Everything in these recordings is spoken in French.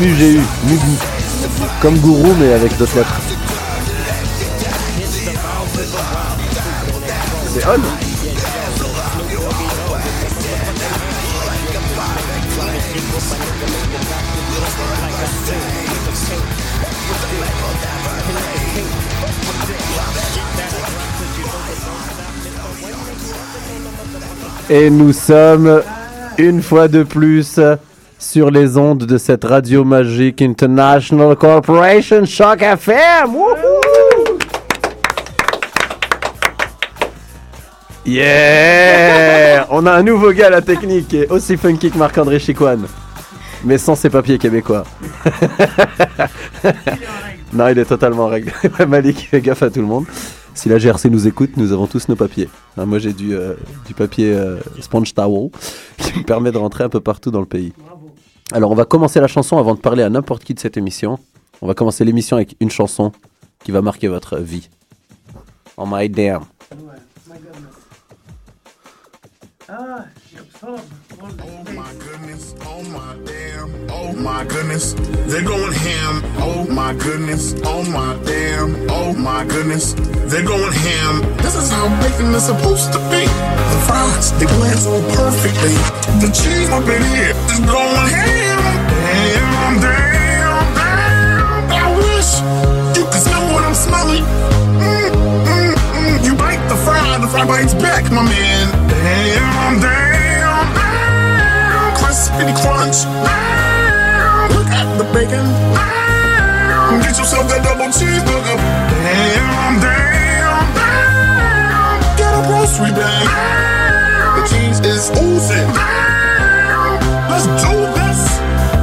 M-U-G-U, Mugu. Comme gourou, mais avec d'autres lettres. C'est on Et nous sommes une fois de plus sur les ondes de cette radio magique International Corporation Shock FM. Wouhou! Yeah! On a un nouveau gars à la technique aussi funky que Marc-André Chicoine, mais sans ses papiers québécois. non, il est totalement en règle. Malik, fais gaffe à tout le monde. Si la GRC nous écoute, nous avons tous nos papiers. Moi, j'ai du, euh, du papier euh, sponge towel qui me permet de rentrer un peu partout dans le pays. Alors, on va commencer la chanson avant de parler à n'importe qui de cette émission. On va commencer l'émission avec une chanson qui va marquer votre vie. Oh my damn. Oh my goodness, oh my damn, oh my goodness, they're going ham. Oh my goodness, oh my damn, oh my goodness, they're going ham. This is how bacon is supposed to be. The fries, they blend so perfectly. The cheese up in here is going ham. Damn, damn, damn. I wish you could smell what I'm smelling. Mm, mm, mm. You bite the fry, the fry bites back, my man. Damn, damn, Crispy crunch. Look at the bacon. Get yourself that double cheeseburger. Damn, damn, damn. Get a grocery bag. The cheese is oozing. Let's do this.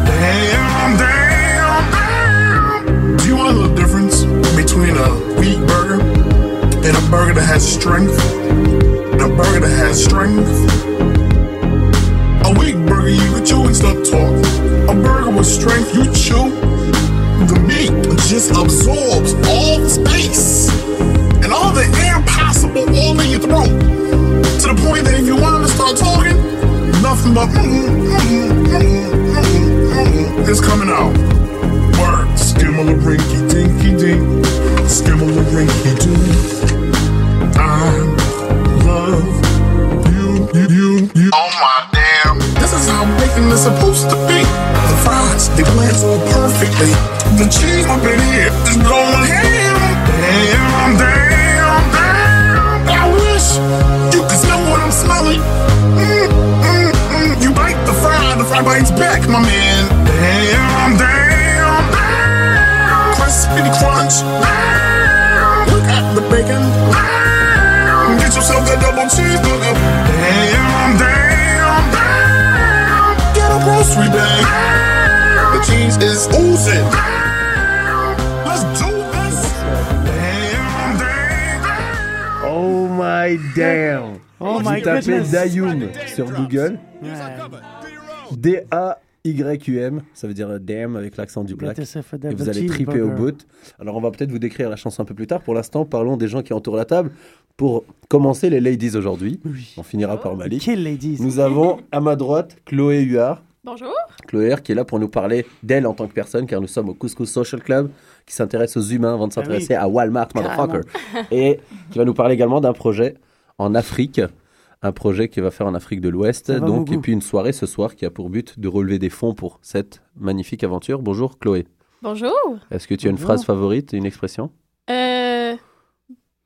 Damn, damn, damn. Do you want to know the difference between a wheat burger and a burger that has strength? And a burger that has strength? A weak burger you can chew and stop talk. A burger with strength you chew. The meat just absorbs all the space and all the air possible all in your throat. To the point that if you wanted to start talking, nothing but mm, mm, mm, mm, mm, is coming out. Word, skimmel a rinky dinky dink, skimmel a rinky dink. I bacon supposed to be. The fries, they blend so perfectly. The cheese up in here is going ham. Damn, damn, damn. I wish you could smell what I'm smelling. Mm, mm, mm. You bite the fry, the fry bites back, my man. Damn, damn, damn. Crispy crunch. Damn. Look at the bacon. Damn. Get yourself that double cheeseburger. Get a grocery bag. The cheese is oozing. Let's do this. Damn, damn. Oh my damn. Oh Vous my tapez goodness. Dayum sur Google. Ouais. D-A-Y-U-M. Ça veut dire damn avec l'accent du black. Et vous allez triper au bout. Alors, on va peut-être vous décrire la chanson un peu plus tard. Pour l'instant, parlons des gens qui entourent la table. Pour commencer, les ladies aujourd'hui. Oui. On finira par Malik. Quelle ladies? Nous avons à ma droite Chloé Huard. Bonjour. Chloé R qui est là pour nous parler d'elle en tant que personne, car nous sommes au Couscous Social Club, qui s'intéresse aux humains avant de s'intéresser à Walmart, motherfucker. Et qui va nous parler également d'un projet en Afrique, un projet qui va faire en Afrique de l'Ouest. Donc, et puis une soirée ce soir qui a pour but de relever des fonds pour cette magnifique aventure. Bonjour Chloé. Bonjour. Est-ce que tu as une Bonjour. phrase favorite, une expression? Euh.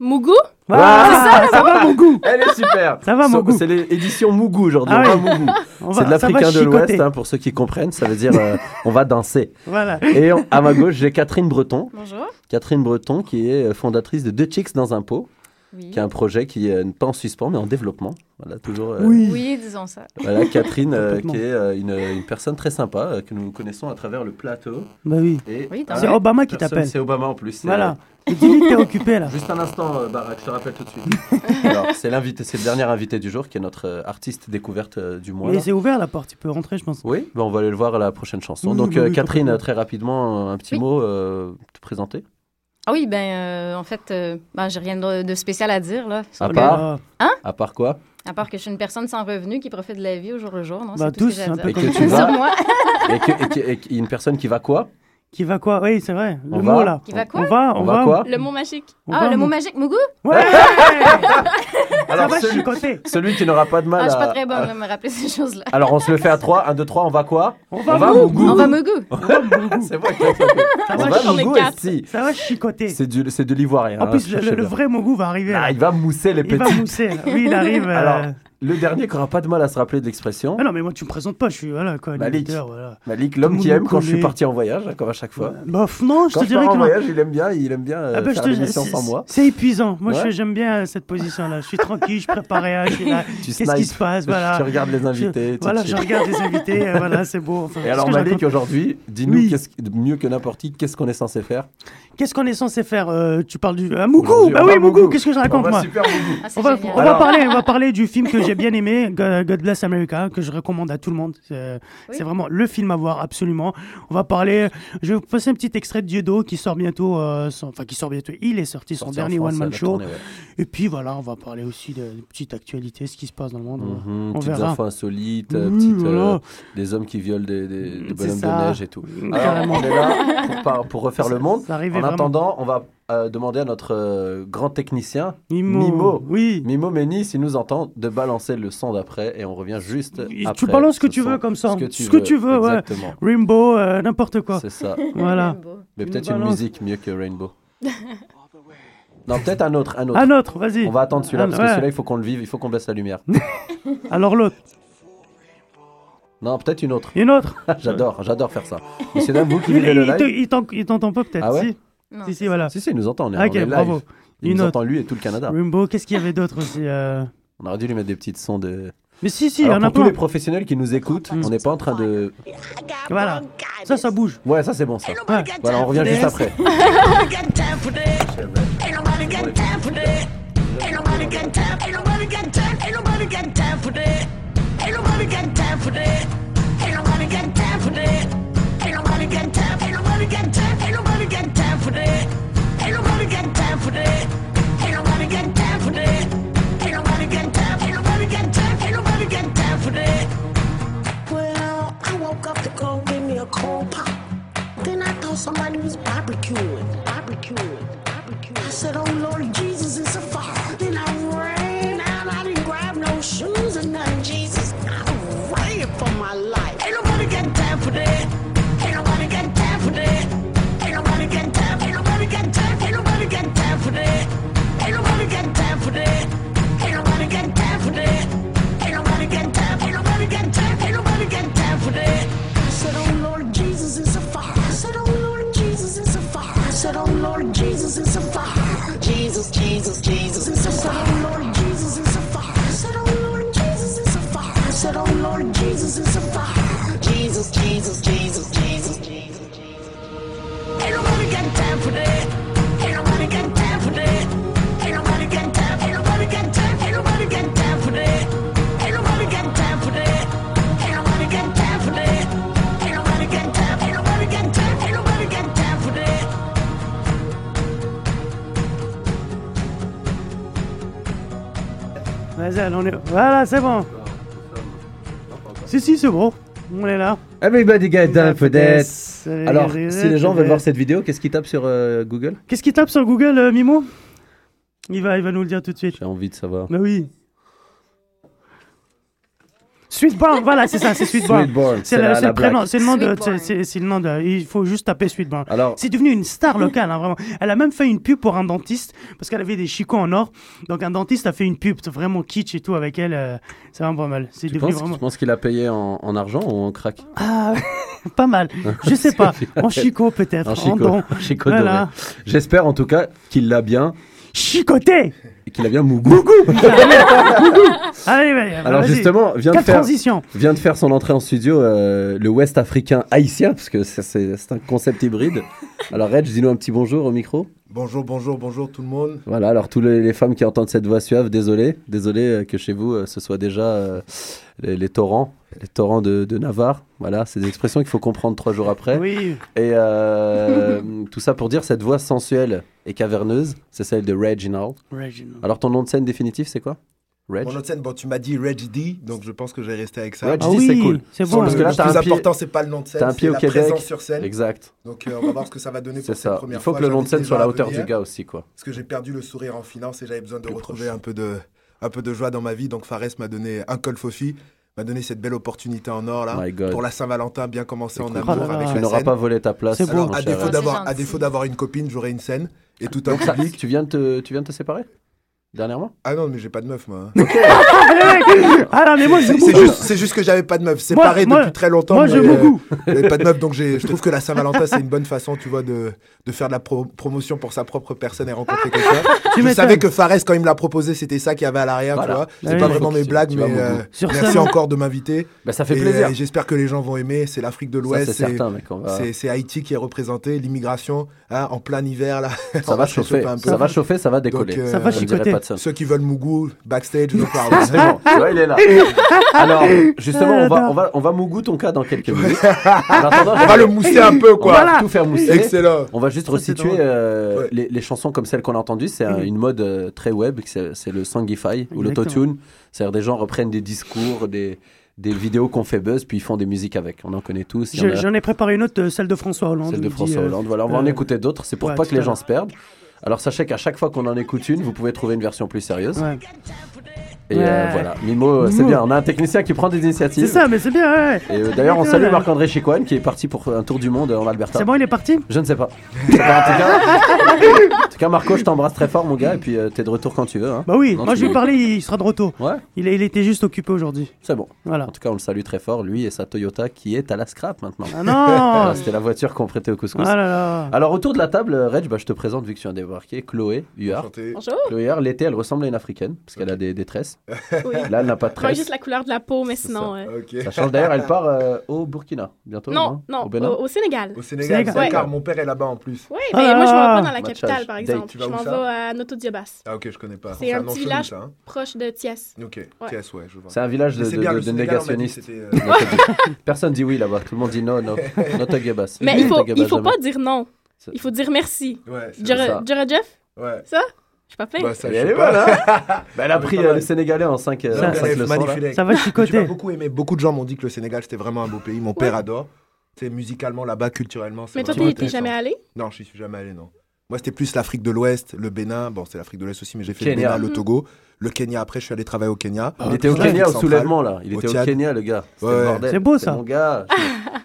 Mougou? Ah, ça va mon goût Elle est super Ça va, Mougou. C'est l'édition Mougou aujourd'hui. Ah. Mougou. On C'est de l'africain de l'Ouest, hein, pour ceux qui comprennent. Ça veut dire euh, on va danser. Voilà. Et à ma gauche, j'ai Catherine Breton. Bonjour. Catherine Breton, qui est euh, fondatrice de Deux Chicks dans un pot, Oui. qui est un projet qui est pas en suspens, mais en développement. Voilà, toujours. euh, Oui. Oui, disons ça. Voilà, Catherine, euh, qui est euh, une, une personne très sympa euh, que nous connaissons à travers le plateau. Bah oui. Et Oui, C'est. Obama qui t'appelle. C'est Obama en plus. Voilà. Et Dis-lui que t'es occupé là. Juste un instant, euh, Barak, je te rappelle tout de suite. Alors, c'est l'invité, c'est le dernier invité du jour, qui est notre euh, artiste découverte euh, du mois. Mais c'est ouvert la porte, tu peux rentrer, je pense. Oui, ben, on va aller le voir à la prochaine chanson. Oui, Donc, oui, euh, oui, Catherine, très rapidement, un petit Oui. mot, euh, te présenter. Ah oui, ben, euh, en fait, euh, ben, j'ai rien de, de spécial à dire, là. À Le- part? Ah, À part quoi? À part que je suis une personne sans revenu qui profite de la vie au jour le jour, non? Bah, c'est tout tous, ce que j'ai à un dire. peu Et que tu vas. vas- Sur moi. Et que- et que- et qu'il y a une personne qui va quoi? Qui va quoi? Oui, c'est vrai. On le va mot là. Qui va quoi? On va, on, On va quoi? Le mot magique. on Ah, va, le mot magique, Mougou? Ouais Ça Alors, va celui, chicoter. celui qui n'aura pas de Ah, mal je suis pas à- très bonne à me rappeler ces choses-là. Alors, on se le fait à 3. 1, 2, 3, on va quoi? On va, On va Mougou. On va Mougou. C'est vrai ça On va, Mougou quatre. aussi. ça va chicoter. C'est du- c'est de l'ivoirien. En hein, plus, le, vrai Mougou va arriver. Ah, il va mousser les Il va petits. mousser. Oui, il arrive. Euh, le dernier qui aura pas de mal à se rappeler de l'expression. Ah non, mais moi, tu me présentes pas. Je suis voilà, quoi, Malik. voilà. Malik, l'homme qui aime me quand je suis parti en voyage, hein, comme à chaque fois. Bah, non, je Quand te je dirais que en non. voyage, il aime bien, il aime bien euh, Ah bah, je te- sans moi. C'est épuisant. Moi, Ouais. je- j'aime bien euh, cette position-là. Je suis tranquille, je prépare rien. Je suis là. Tu Qu'est-ce qui snipes. se passe Voilà. Tu regardes les Je- invités. tu Voilà, je regarde les invités. euh, voilà, c'est beau. Enfin, Et alors je Malik, aujourd'hui, dis-nous mieux que n'importe qui, qu'est-ce qu'on est censé faire? Qu'est-ce qu'on est censé faire Euh, Tu parles du. Ah, Mougou Bah oui, Mougou, qu'est-ce que je On raconte moi? Ah, on va parler du film que j'ai bien aimé, Go- God Bless America, que je recommande à tout le monde. C'est Oui. vraiment le film à voir, absolument. On va parler, je vais vous passer un petit extrait de Dieudo qui sort bientôt, euh, son- enfin qui sort bientôt, il est sorti son Sorti dernier France, one-man show. tournée, ouais. Et puis voilà, on va parler aussi de, de petites actualités, ce qui se passe dans le monde. Mhm, on petites verra. infos insolites, petites, euh, des hommes qui violent des, des- des bonhommes de neige et tout. Alors, Carrément. on est là pour, par- pour refaire le monde. En vraiment. attendant, on va euh, demander à notre euh, grand technicien, Mimo. Mimo. Oui. Mimo s'il nous entend, de balancer le son d'après et on revient juste Tu après. balances ce que tu veux comme ça. Ce que tu Ce que veux, tu veux, ouais. Rainbow, euh, n'importe quoi. C'est ça. Voilà. Mais Tu peut-être une musique mieux que Rainbow. non, peut-être un autre, un autre. Un autre, vas-y. On va attendre celui-là parce que celui-là, il faut qu'on le vive, il faut qu'on baisse la lumière. Alors l'autre. Non, peut-être une autre. Une autre. j'adore, j'adore faire ça. Mais c'est là vous qui Il, vivez le il live. il t'en- il t'entend pas peut-être. Ah ouais si. Non, si, si, voilà. Si, si, il nous entend, on est, Ah, ok, on est live. bravo. Il Une nous autre. entend lui et tout le Canada. Rainbow, qu'est-ce qu'il y avait d'autre aussi euh On aurait dû lui mettre des petites sons de. Mais si, si, il y Alors, en a pour tous plein. les professionnels qui nous écoutent, Mm. on n'est pas en train de. Voilà. Ça, ça bouge. Ouais, ça c'est bon ça. Ouais. Voilà, on revient juste après. Somebody was barbecuing. Jesus is so far. Jesus, Jesus, Jesus is so far. On est... Voilà, c'est bon. Si, si, c'est bon. On est là. Everybody get down for. Euh, Alors, si les gens veulent voir cette vidéo, qu'est-ce qu'ils tapent sur euh, Google? Qu'est-ce qu'il tape sur Google, euh, Mimo? Il va, il va nous le dire tout de suite. J'ai envie de savoir. Mais oui. Sweetborn, voilà, c'est ça, c'est Sweetborn. Sweetborn, C'est c'est le, la- c'est la le prénom, c'est le nom de, Sweetborn. c'est- le nom de, il faut juste taper Sweetborn. Alors, C'est devenu une star locale, hein, vraiment. Elle a même fait une pub pour un dentiste, parce qu'elle avait des chicots en or. Donc un dentiste a fait une pub vraiment kitsch et tout avec elle. euh, c'est vraiment pas mal. C'est tu devenu penses, vraiment... tu penses qu'il a payé en, en argent ou en crack? Ah, pas mal. Je sais pas. En chicot peut-être. En En, chico, don. en chico Voilà. doré. J'espère en tout cas qu'il l'a bien Chicoté qu'il a bien mougou. Allez, allez, Alors vas-y. justement, vient de faire transition vient de faire son entrée en studio euh, le Ouest africain haïtien parce que c'est un concept hybride. Alors Reg, dis-nous un petit bonjour au micro. Bonjour, bonjour, bonjour tout le monde. Voilà, alors tous les, les femmes qui entendent cette voix suave, désolé, désolé euh, que chez vous euh, ce soit déjà euh, les, les torrents, les torrents de, de Navarre. Voilà, c'est des expressions qu'il faut comprendre trois jours après. Oui. Et euh, tout ça pour dire cette voix sensuelle et caverneuse, c'est celle de Reginald. Reginald. Alors ton nom de scène définitif, c'est quoi? Reg. Mon nom de scène, bon, tu m'as dit Reg D, donc je pense que je vais rester avec ça. Reg Ah D, c'est oui, cool. c'est bon. Parce le- que là, le plus pied- important, c'est pas le nom de scène, t'as un pied c'est au la Québec. présence sur scène. Exact. Donc euh, on va voir ce que ça va donner C'est pour cette ça. première Il faut fois. que le nom de scène soit à la hauteur venir, du gars aussi, quoi. Parce que j'ai perdu le sourire en finance et j'avais besoin de retrouver un peu de, un peu de joie dans ma vie. Donc Fares m'a donné un col Fofi, m'a donné cette belle opportunité en or là. Pour la Saint-Valentin, bien commencer en amour là. avec Tu n'auras pas volé ta place. C'est à défaut d'avoir, C'est à défaut d'avoir une copine, j'aurai une scène et tout un public. tu viens de te, tu viens de te séparer? Dernièrement? Ah non, mais j'ai pas de meuf moi. Ah non, mais moi, j'ai C'est c'est beaucoup. juste, c'est juste que j'avais pas de meuf. Séparé moi- depuis très longtemps. Moi, mais, j'ai euh, beaucoup. j'avais pas de meuf, donc j'ai- je trouve que la Saint-Valentin c'est une bonne façon, tu vois, de, de faire de la pro- promotion pour sa propre personne et rencontrer quelqu'un. Tu Je m'étonnes. savais que Fares, quand il me l'a proposé, c'était ça qu'il y avait à l'arrière, Voilà. tu vois. Ah C'est oui. pas vraiment mes tu- blagues, tu mais euh. Sur merci encore de m'inviter. Bah, ça fait Et, plaisir. euh, J'espère que les gens vont aimer. C'est l'Afrique de Ça, l'Ouest, c'est c'est certain, mec. On va... c'est- c'est Haïti qui est représenté, l'immigration, hein, en plein hiver là. Ça va chauffer. réchauffer un peu. Ça va chauffer, ça va décoller. Euh, Ça va Je chicoter. pas de ça. Ceux qui veulent Mougou, backstage, nous parlons. C'est bon, il est là. Alors, justement, on va, on va, on va mougou ton cas dans quelques minutes. En attendant, On va le mousser un peu, On quoi. va tout faire mousser. Excellent. On va juste Ça, resituer euh, Ouais. les, les chansons comme celles qu'on a entendues. C'est un- une mode euh, très web, c'est c'est le songify ou l'autotune. C'est-à-dire des gens reprennent des discours, des, des vidéos qu'on fait buzz, puis ils font des musiques avec. On en connaît tous. Je- a- J'en ai préparé une autre, euh, celle de François Hollande. Celle de dit, François euh, Hollande. Voilà, on va en écouter d'autres. C'est pour ouais, pas que les gens se perdent. Alors sachez qu'à chaque fois qu'on en écoute une, vous pouvez trouver une version plus sérieuse. Et euh, voilà, Mimo, c'est Mimo. bien. On a un technicien qui prend des initiatives. C'est ça, mais c'est bien, ouais. Et euh, d'ailleurs, on salue. Marc-André Chicoine qui est parti pour un tour du monde en Alberta. C'est bon, il est parti? Je ne sais pas. En, tout cas, en tout cas, Marco, je t'embrasse très fort, mon gars, et puis euh, t'es de retour quand tu veux. hein. Bah oui, Non, moi je lui ai parlé, il sera de retour. Ouais, Il, était juste occupé aujourd'hui. c'est bon. Voilà. En tout cas, on le salue très fort, lui et sa Toyota qui est à la scrap maintenant. Ah Voilà, non C'était la voiture qu'on prêtait au couscous. Ah là là Alors, autour de la table, euh, Reg, bah, je te présente, vu que tu viens de débarquer, Chloé Huard. Chloé Huard, l'été, elle ressemble à une africaine, parce qu'elle a des, des tresses. Oui. Là, elle n'a pas de Pas tresses. juste la couleur de la peau, mais sinon. euh, Ok. Ça change d'ailleurs, elle part euh, au Burkina bientôt. Non, non, Au Bénin au, au Sénégal. Au Sénégal, Sénégal. Ouais. car mon père est là-bas en plus. Oui, mais moi je m'en vais pas dans la capitale, par exemple. tu vas Je m'en ça vais à Noto Diabas, Ah ok, je connais pas. C'est un petit village. ça, hein. proche de Thiès. Ok, Ouais. TS, ouais, je vois. C'est un village de, négationnistes. euh, Personne dit oui là-bas, tout le monde dit non, non. Not a Gabas. Mais il il faut pas dire non. Il faut dire merci. Ouais, ça. Jeff? Ouais. Je suis pas payé. Bah, ça, Elle je est sais bonne, pas. hein Bah, Elle a pris euh, mal. le Sénégalais en 5 Non, leçons. Ça va chicoter. beaucoup aimé. Beaucoup de gens m'ont dit que le Sénégal c'était vraiment un beau pays. Mon père adore. C'est musicalement là-bas, culturellement. c'est Mais toi, t'es jamais allé? Non, je suis jamais allé, non. Moi, c'était plus l'Afrique de l'Ouest, le Bénin. Bon, c'est l'Afrique de l'Ouest aussi, mais j'ai fait Kenya. le Bénin, le Togo, le Kenya. Après, je suis allé travailler au Kenya. Il était au Kenya au soulèvement là. Il Au était au. Kenya le gars. Ouais. le bordel. C'est beau, ça. mon gars.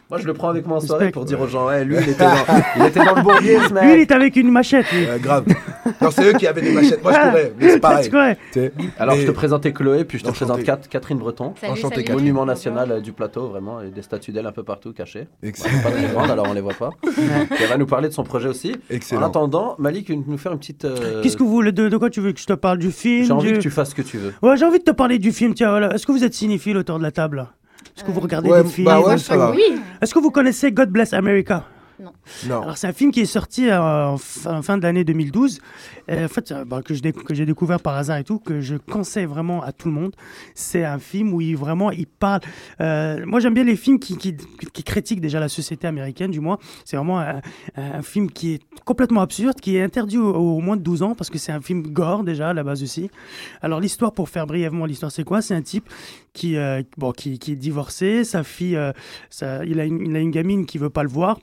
Moi je le prends avec moi en soirée pour dire aux gens, ouais, lui il était dans, il était dans le bourbier ce Lui, il est avec une machette. lui. Euh, grave. Non, c'est eux qui avaient des machettes. Moi, je courais, mais c'est pareil. Alors Mais- je te présentais Chloé, puis je te Enchanté. présente Catherine Breton. Salut, Enchanté, salut. Catherine. Monument national euh, du plateau, vraiment, et des statues d'elle un peu partout cachées. Excellent. Pas très grandes, alors on les voit pas. Elle va nous parler de son projet aussi. En Excellent. attendant, Malik, nous faire une petite. euh, Qu'est-ce que vous voulez de, de quoi tu veux que je te parle du film J'ai envie du- que tu fasses ce que tu veux. Ouais, j'ai envie de te parler du film. Tiens, voilà. Est-ce que vous êtes cinéphile autour de la table? Est-ce que vous regardez Ouais, des films? bah ouais. Est-ce que vous connaissez God Bless America? Non. Alors c'est un film qui est sorti euh, en fin, fin de l'année 2012, euh, en fait euh, bah, que je déc- que j'ai découvert par hasard et tout, que je conseille vraiment à tout le monde. C'est un film où il vraiment il parle. euh, moi j'aime bien les films qui, qui, qui critiquent déjà la société américaine, du moins. C'est vraiment un, un film qui est complètement absurde, qui est interdit au, au moins de 12 ans parce que c'est un film gore déjà à la base aussi. Alors l'histoire, pour faire brièvement l'histoire, c'est quoi? C'est un type qui, euh, bon, qui, qui est divorcé, sa fille, euh, ça- il, a une, il a une gamine qui veut pas le voir.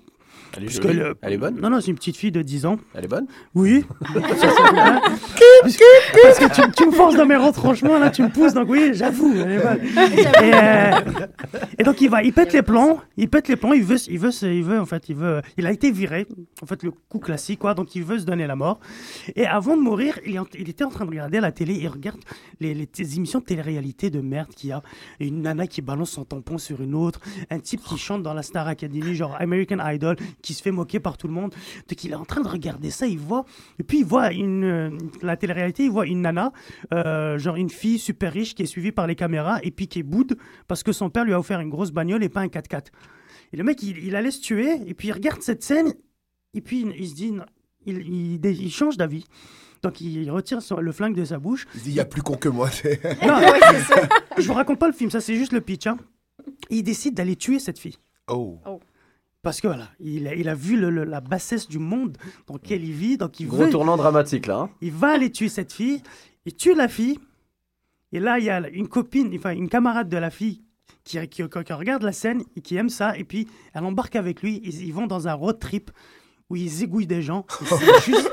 Elle est, Parce jolie. que le- Elle est bonne Non, non, c'est une petite fille de 10 ans. Elle est bonne Oui. Parce que tu, tu me forces dans mes retranchements, là, tu me pousses, donc oui, j'avoue. elle est bonne. Et, euh, et donc il va, il pète les plans, il pète les plans, il veut, il veut, se- il veut, en fait, il veut, il a été viré, en fait, le coup classique, quoi, donc il veut se donner la mort. Et avant de mourir, il, est en- il était en train de regarder à la télé, il regarde les, les émissions de télé-réalité de merde qu'il y a, une nana qui balance son tampon sur une autre, un type qui chante dans la Star Academy, genre American Idol, qui se fait moquer par tout le monde. Donc il est en train de regarder ça, il voit, et puis il voit une, euh, la télé-réalité, il voit une nana, euh, genre une fille super riche qui est suivie par les caméras et puis qui est boude parce que son père lui a offert une grosse bagnole et pas un 4x4. Et le mec, il, il allait se tuer et puis il regarde cette scène et puis il, il se dit, non, il, il, change d'avis. Donc il retire son- le flingue de sa bouche. Il dit, il y a plus con que moi. c'est- Non, je vous raconte pas le film, ça c'est juste le pitch. hein. Il décide d'aller tuer cette fille. Oh. Parce que voilà, il a, il a vu le- le- la bassesse du monde dans lequel il vit, donc il Gros veut, tournant dramatique là. hein. il va aller tuer cette fille, il tue la fille, Et là, il y a une copine, enfin une camarade de la fille qui, qui, qui- qui regarde la scène et qui aime ça. Et puis, elle embarque avec lui. Ils, ils vont dans un road trip où ils égouillent des gens. C'est juste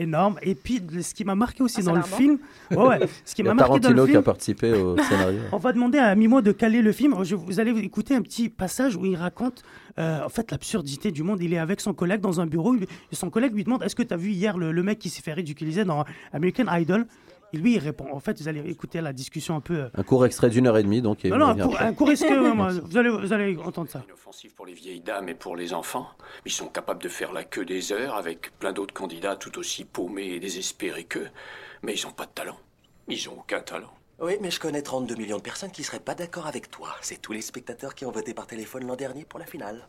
énorme. Et puis, ce qui m'a marqué aussi Ah, dans le bon. film, ouais, ouais, ce qui m'a a marqué dans le Tarantino qui a participé au scénario. on va demander à Mimo de caler le film. Je- vous allez écouter un petit passage où il raconte euh, en fait l'absurdité du monde. Il est avec son collègue dans un bureau. et son collègue lui demande Est-ce que tu as vu hier le, le mec qui s'est fait ridiculiser dans American Idol? Et lui, il répond. En fait, vous allez écouter la discussion un peu. euh, Un court extrait d'une heure et demie, donc. il Non, non, un après. un court extrait, vous, allez, vous allez entendre ça. Inoffensif pour les vieilles dames et pour les enfants. Ils sont capables de faire la queue des heures avec plein d'autres candidats tout aussi paumés et désespérés qu'eux. Mais ils n'ont pas de talent. Ils ont aucun talent. Oui, mais je connais 32 millions de personnes qui seraient pas d'accord avec toi. C'est tous les spectateurs qui ont voté par téléphone l'an dernier pour la finale.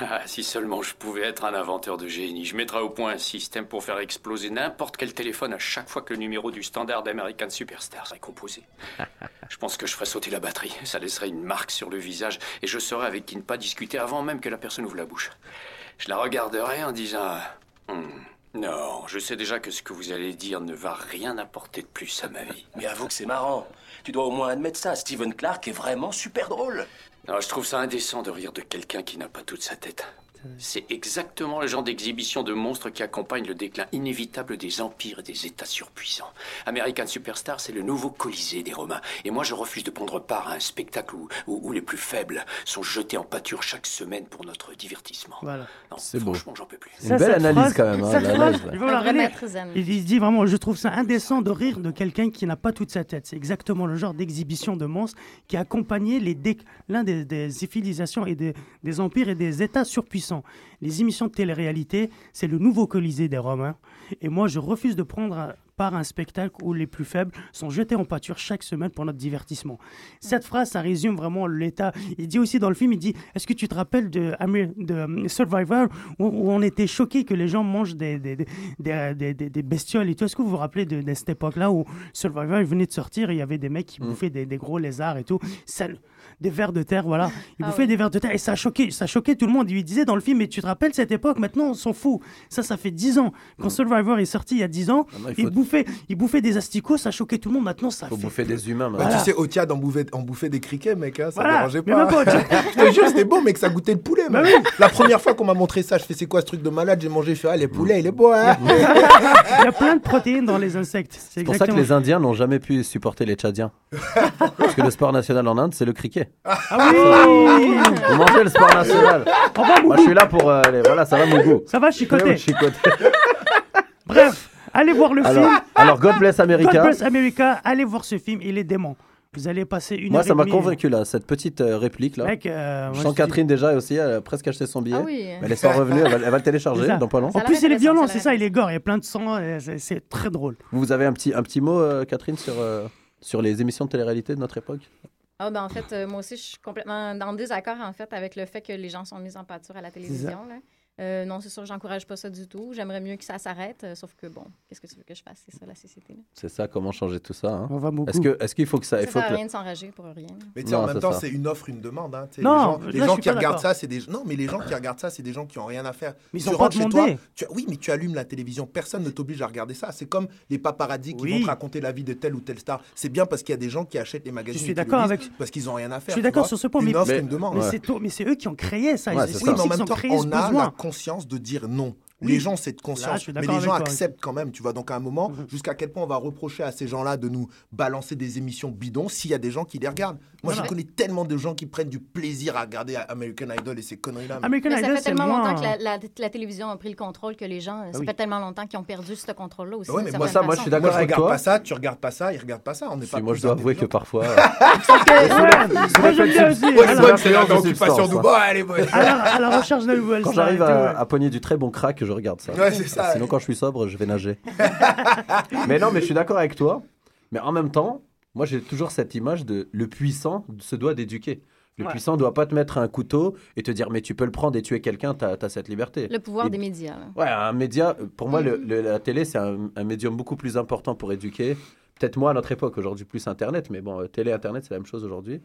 Ah, si seulement je pouvais être un inventeur de génie, je mettrais au point un système pour faire exploser n'importe quel téléphone à chaque fois que le numéro du standard d'American Superstar serait composé. Je pense que je ferais sauter la batterie. Ça laisserait une marque sur le visage et je saurais avec qui ne pas discuter avant même que la personne ouvre la bouche. Je la regarderais en disant Hmm, Non, je sais déjà que ce que vous allez dire ne va rien apporter de plus à ma vie. Mais avoue que c'est marrant. Tu dois au moins admettre ça. Steven Clark est vraiment super drôle. Je trouve ça indécent de rire de quelqu'un qui n'a pas toute sa tête. C'est exactement le genre d'exhibition de monstres qui accompagne le déclin inévitable des empires et des États surpuissants. American Superstar, c'est le nouveau Colisée des Romains. Et moi, je refuse de prendre part à un spectacle où, où- où les plus faibles sont jetés en pâture chaque semaine pour notre divertissement. Voilà. Non, C'est franchement, j'en peux plus. Une belle analyse phrase- quand même. hein, la phrase, la. Il, il se dit vraiment, je trouve ça indécent de rire de quelqu'un qui n'a pas toute sa tête. C'est exactement le genre d'exhibition de monstres qui a accompagné les déclins des, des civilisations et des, des empires et des États surpuissants. Les émissions de télé-réalité, c'est le nouveau Colisée des Romains. Et moi, je refuse de prendre part à un spectacle où les plus faibles sont jetés en pâture chaque semaine pour notre divertissement. Cette phrase, ça résume vraiment l'état. Il dit aussi dans le film, il dit, est-ce que tu te rappelles de, euh, Survivor où, où on était choqués que les gens mangent des, bestioles et tout? Est-ce que vous vous rappelez de, de cette époque-là où Survivor venait de sortir et il y avait des mecs qui bouffaient des, des gros lézards et tout? Ça, des vers de terre, voilà. Ils Ah bouffaient oui. des vers de terre et ça choquait, ça choquait tout le monde. Il lui disait dans le film, mais tu te rappelles cette époque? Maintenant, on s'en fout. Ça, ça fait 10 ans. Quand Survivor est sorti il y a 10 ans, Maintenant, il il, faut- bouffait, il bouffait des asticots, ça choquait tout le monde. Maintenant, ça Faut fait bouffer des humains. Bah. Voilà. Tu sais, au Tchad, on bouffait, on bouffait des criquets, mec, hein, ça Voilà. dérangeait Mais pas. pas je te jure, c'était bon, mec, ça goûtait le poulet. Bah mec. La première fois qu'on m'a montré ça, je fais c'est quoi ce truc de malade? J'ai mangé, je fais ah, les poulets, il est beau, hein Il y a plein de protéines dans les insectes. C'est pour ça que les Indiens n'ont jamais pu supporter les Tchadiens. Parce que le sport national en Inde, c'est le cricket. Ah oui Vous mangez le sport national. On va, Moi, je suis là pour. euh, les- Voilà, ça va mon goût. Ça va, chicoter. Bref, allez voir le Alors, film. alors, God Bless God America. Bless America, allez voir ce film, il est dément. Vous allez passer une Moi, heure ça et m'a demie. convaincu là, cette petite euh, réplique là. Mec, euh, moi, Je je sens dis- Catherine déjà aussi, elle a presque acheté son billet. Ah oui. Elle est sans revenu, elle va, elle va le télécharger C'est ça. dans pas long. Ça En plus, il est violent, ça c'est ça, il est gore, il y a plein de sang, et c'est- c'est très drôle. Vous avez un petit, un petit mot, euh, Catherine, sur, euh, sur les émissions de télé-réalité de notre époque? Ah, ben, en fait, euh, moi aussi, je suis complètement en désaccord, en fait, avec le fait que les gens sont mis en pâture à la télévision. là. Euh, non, c'est sûr, j'encourage pas ça du tout. J'aimerais mieux que ça s'arrête, euh, sauf que, bon, qu'est-ce que tu veux que je fasse? C'est ça, la société. C'est ça, comment changer tout ça hein? On va beaucoup. Est-ce que- est-ce qu'il faut que ça. Il Ça faut sert à que... rien de s'enrager pour rien. Mais tu sais, Non, en même temps, ça. c'est une offre, une demande. Hein. Non, les gens, je les gens suis qui pas regardent ça, c'est des non, mais les gens qui regardent ça, c'est des gens qui ont rien à faire. Mais ils tu ont pas rentres chez toi, tu- oui, mais tu allumes la télévision, personne ne t'oblige à regarder ça. C'est comme les paparazzis qui Oui. vont te raconter la vie de telle ou telle star. C'est bien parce qu'il y a des gens qui achètent les magazines. Je suis d'accord avec- Parce qu'ils ont rien à faire. Je suis d'accord sur ce point, Une mais- offre, Mais- une demande. Mais Ouais. c'est tout- mais c'est eux qui ont créé ça. Ça. Oui, mais en même temps, on a conscience de dire non. Oui. Les gens ont cette Là, conscience, mais les gens toi. acceptent quand même, tu vois. Donc à un moment, Mhm. jusqu'à quel point on va reprocher à ces gens-là de nous balancer des émissions bidons s'il y a des gens qui les regardent Moi, je connais tellement de gens qui prennent du plaisir à regarder American Idol et ces conneries-là. mais- American Mais ça Idol, fait c'est tellement longtemps que la, la- la télévision a pris le contrôle que les gens, ça oui. fait tellement longtemps qu'ils ont perdu ce contrôle-là aussi. Ouais, d'une mais moi, ça, moi, je suis d'accord Moi, je regarde toi. pas ça, tu regardes pas ça, ils regardent pas ça. On Si, pas moi, je dois avouer que parfois. Sauf que- moi, j'aime bien aussi. Ouais, À c'est bonne, elle est bonne. à la, recherche de nouvelles Quand j'arrive à, ouais. à pogner du très bon crack, je regarde ça. Ouais, c'est ça. Sinon, quand je suis sobre, je vais nager. mais non, mais je suis d'accord avec toi. Mais en même temps, moi, j'ai toujours cette image de le puissant se doit d'éduquer. Le Ouais. puissant doit pas te mettre un couteau et te dire mais tu peux le prendre et tuer quelqu'un, t'as as cette liberté. Le pouvoir Et- des médias. là. Ouais, un média, pour moi, le- le- la télé, c'est un, un médium beaucoup plus important pour éduquer. Peut-être moi à notre époque, aujourd'hui plus Internet, mais bon, euh, télé, Internet, c'est la même chose aujourd'hui.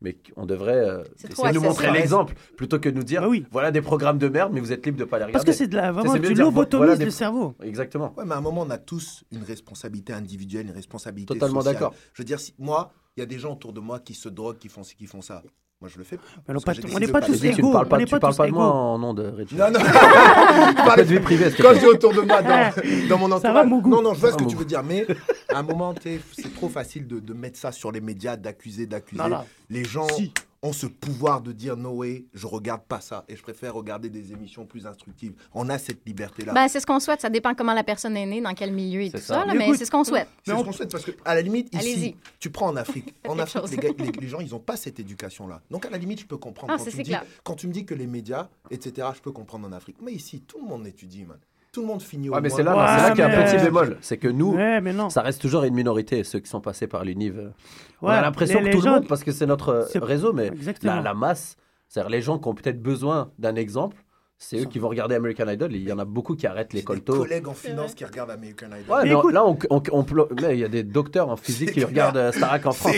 Mais on devrait euh, essayer de nous montrer l'exemple plutôt que de nous dire Bah oui. voilà des programmes de merde, mais vous êtes libre de pas les regarder. Parce que c'est de la, vraiment, dire, lobotomises voilà des- le cerveau. Exactement. Ouais, mais à un moment, on a tous une responsabilité individuelle, une responsabilité Totalement d'accord. Je veux dire, si, moi, il y a des gens autour de moi qui se droguent, qui font ci, qui font ça. Moi, je le fais. On pas- n'est pas tous faire. Tu ne égaux, parles on pas, tu pas parles tous pas de moi égaux. en nom de Richie. Non, non. Peu de vie privée, Quand je dis autour de moi, dans, dans mon Ça entourage. va, mon goût Non, non, je vois Ça ce que va, tu veux dire, mais à un moment, c'est trop facile de, de mettre ça sur les médias, d'accuser, d'accuser. Les gens Si. Ont ce pouvoir de dire no way, je regarde pas ça, et je préfère regarder des émissions plus instructives. On a cette liberté-là. Ben, c'est ce qu'on souhaite. Ça dépend comment la personne est née, dans quel milieu et C'est tout ça. ça. là, Mais c'est ce qu'on souhaite. C'est Mais ce on- qu'on souhaite parce que, à la limite, Allez-y. ici, tu prends en Afrique. En Afrique, les, gars- les- les gens, ils n'ont pas cette éducation-là. Donc, à la limite, je peux comprendre. Ah, quand, tu dis, quand tu me dis que les médias, etc., je peux comprendre en Afrique. Mais ici, tout le monde étudie, man. Tout le monde finit au Ouais, mais c'est là, Ouais, c'est là qu'il y a un petit bémol. C'est que nous, Ouais, mais non. ça reste toujours une minorité, ceux qui sont passés par l'UNIV. euh. On a l'impression les- que tout le monde, parce que c'est notre euh, réseau, mais la, la masse, c'est-à-dire les gens qui ont peut-être besoin d'un exemple, c'est eux qui vont regarder American Idol. Il y en a beaucoup qui arrêtent l'école des tôt. collègues en finance qui regardent American Idol. Ouais, Mais mais on- écoute- là, on, on- on il y a des docteurs en physique qui clair. regardent euh, Starac en France.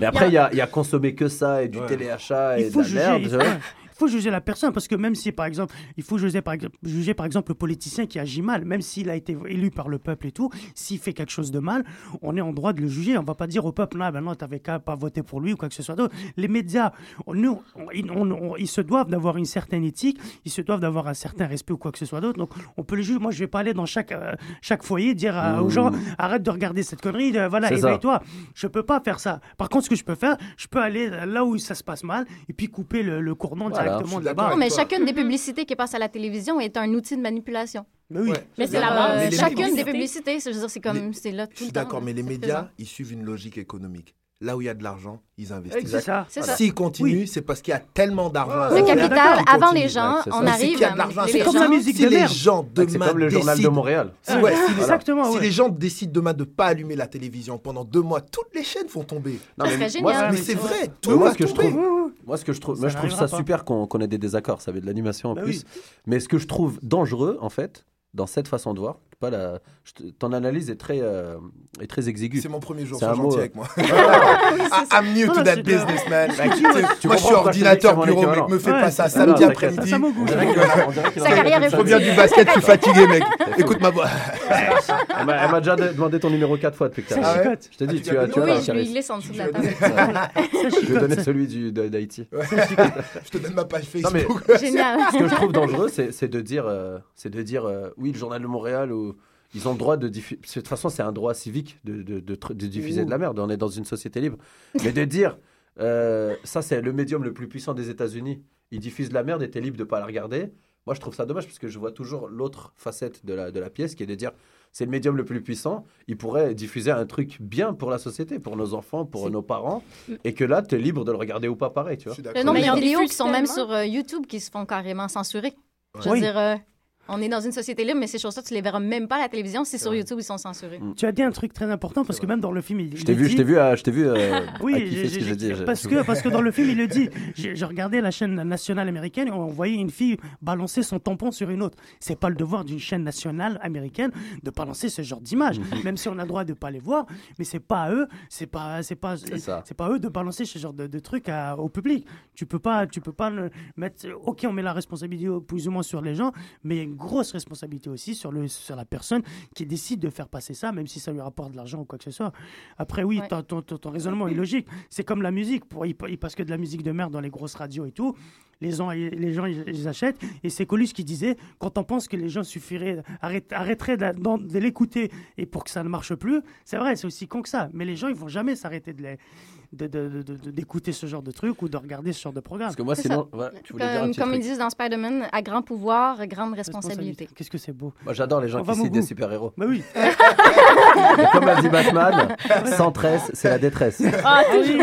Mais après, il y a, il y a consommer que ça et du Ouais. téléachat et de la juger. merde. Il, faut, juger la personne parce que même si, par exemple, il faut juger par, exemple- juger, par exemple, le politicien qui agit mal, même s'il a été élu par le peuple et tout, s'il fait quelque chose de mal, on est en droit de le juger. On va pas dire au peuple, là, maintenant, t'avais qu'à pas voter pour lui ou quoi que ce soit d'autre. Les médias, nous, on- ils- on- on- ils se doivent d'avoir une certaine éthique, ils se doivent d'avoir un certain respect ou quoi que ce soit d'autre. Donc, on peut le juger. Moi, je vais pas aller dans chaque, euh, chaque foyer dire euh, aux gens, arrête de regarder cette connerie, de- voilà, éveille-toi. Je peux pas faire ça. Par contre, ce que je peux faire, je peux aller là où ça se passe mal et puis couper le, le cordon Voilà. Non, mais toi. chacune des publicités qui passent à la télévision est un outil de manipulation. Mais oui. Ouais. Mais c'est la chacune des publicités, je veux dire, c'est comme, Les- c'est là tout Je suis le d'accord, mais les médias, ils suivent une logique économique. Là où il y a de l'argent, ils investissent. C'est ça. C'est ça. S'ils continuent, c'est parce qu'il y a tellement d'argent. à Le capital, avant les gens, c'est on C'est arrive C'est comme gens. la musique Si de les gens C'est demain comme le journal de Montréal. Si, ouais, si les- Exactement, si ouais. les gens décident demain de pas allumer la télévision pendant deux mois, toutes les chaînes vont tomber. Non, Ça mais génial. mais c'est c'est vrai, tout Mais moi, va ce que je tomber. trouve, moi, ce que je trouve, Ça moi, je trouve ça n'arrivera pas. super qu'on ait des désaccords. Ça veut de l'animation en Bah plus. Mais ce que je trouve dangereux, en fait, dans cette façon de voir, pas la, ton analyse est très, euh, est très exiguë. C'est mon premier jour, C'est sois gentil euh, avec moi. I- I'm new Non, to that Moi, je suis ordinateur bureau, mec. Me fais Ouais, pas ça samedi après-midi. Sa carrière est Je reviens du basket, je suis fatigué, mec. Écoute ma voix. Elle m'a déjà de- demandé ton numéro 4 fois depuis que Ah. Je te dis, Ah, tu as, Oui, la je lui Charis. glisse en dessous de la table. Ça Je vais donner ça. celui d'Haïti. Je te donne ma page Facebook. Génial. ce que je trouve dangereux, c'est c'est de dire, euh, oui, le journal de Montréal, où ils ont le droit de diffuser. De toute façon, c'est un droit civique de, de, de tr- de diffuser de la merde. On est dans une société libre. Mais de dire, euh, ça, c'est le médium le plus puissant des États-Unis. Ils diffusent de la merde et t'es libre de pas la regarder. Moi, je trouve ça dommage parce que je vois toujours l'autre facette de la, de la pièce qui est de dire c'est le médium le plus puissant. Il pourrait diffuser un truc bien pour la société, pour nos enfants, pour nos parents. Et que là, tu es libre de le regarder ou pas pareil, tu vois. nombre Mais de ils vidéos diffusent qui sont même sur euh, YouTube qui se font carrément censurer. Je veux Oui. dire, euh, on est dans une société libre, mais ces choses-là, tu les verras même pas à la télévision. C'est sur vrai. YouTube, ils sont censurés. Tu as dit un truc très important parce que même dans le film, il Je il t'ai le vu, dit. je t'ai vu, à- je t'ai vu euh, à Oui, j'ai- ce que j'ai- j'ai dit. parce que, parce que dans le film, il le dit. J'ai j'ai regardé la chaîne nationale américaine et on voyait une fille balancer son tampon sur une autre. C'est pas le devoir d'une chaîne nationale américaine de balancer ce genre d'image, même si on a le droit de pas les voir. Mais c'est pas à eux, c'est pas, c'est pas, C'est pas à eux de balancer ce genre de, de trucs à- au public. Tu peux pas, tu peux pas le mettre. Ok, on met la responsabilité plus ou moins sur les gens, mais une grosse responsabilité aussi sur le, sur la personne qui décide de faire passer ça, même si ça lui rapporte de l'argent ou quoi que ce soit. Après, oui, Ouais. ton, ton- raisonnement est logique. C'est comme la musique. Pour, ils, ils passent que de la musique de merde dans les grosses radios et tout. Les gens, les gens ils, ils achètent. Et c'est Coluche qui disait quand on pense que les gens suffiraient, arrête- arrêteraient de, de l'écouter et pour que ça ne marche plus, c'est vrai, c'est aussi con que ça. Mais les gens, ils vont jamais s'arrêter de les- d'écouter ce genre de truc ou de regarder ce genre de programme. Parce que moi, C'est sinon, ouais, tu voulais dire un Comme, comme ils disent dans Spider-Man, à grand pouvoir, grande responsabilité. Qu'est-ce que c'est beau. Moi, j'adore les gens On qui citent des super-héros. Bah oui. Et comme a dit Batman, sans tresse, c'est la détresse. Ah, Ah oui.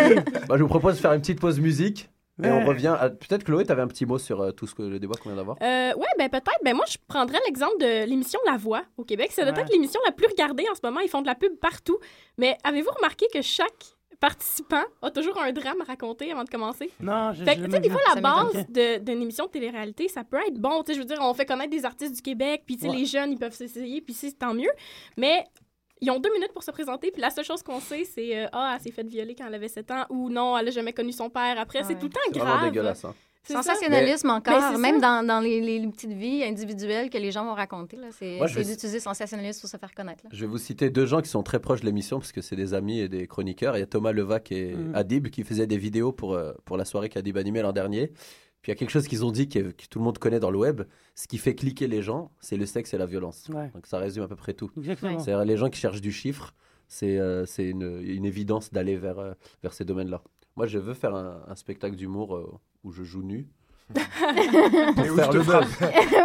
Moi, je vous propose de faire une petite pause musique. Et Ouais. on revient. à- Peut-être Chloé, tu avais un petit mot sur euh, tout ce que le débat qu'on vient d'avoir? Euh, ouais, ben peut-être. Ben moi, je prendrais l'exemple de l'émission La Voix au Québec. C'est Ouais. peut-être l'émission la plus regardée en ce moment. Ils font de la pub partout. Mais avez-vous remarqué que chaque participant a toujours un drame à raconter avant de commencer? Non, je, Fait que, tu sais, des fois, la base d'une émission de télé-réalité, ça peut être bon. Tu sais, je veux dire, on fait connaître des artistes du Québec, puis tu sais, Ouais. les jeunes, ils peuvent s'essayer, puis c'est tant mieux. Mais ils ont deux minutes pour se présenter, puis la seule chose qu'on sait, c'est euh, Ah, elle s'est faite violer quand elle avait 7 ans, ou non, elle a jamais connu son père. Après, c'est tout le temps C'est grave. dégueulasse. hein. Sensationnalisme Mais encore, même dans, dans les, les petites vies individuelles que les gens vont raconter. là, C'est vais- d'utiliser sensationnalisme pour se faire connaître. là. Je vais vous citer deux gens qui sont très proches de l'émission parce que c'est des amis et des chroniqueurs. Il y a Thomas Levac et Mhm. Adib qui faisaient des vidéos pour, euh, pour la soirée qu'Adib animait l'an dernier. Puis il y a quelque chose qu'ils ont dit que, que tout le monde connaît dans le web. Ce qui fait cliquer les gens, c'est le sexe et la violence. Ouais. Donc ça résume à peu près tout. C'est les gens qui cherchent du chiffre. C'est euh, c'est une, une évidence d'aller vers, euh, vers ces domaines-là. Moi, je veux faire un, un spectacle d'humour euh, où je joue nu. pour Et où faire je le buzz.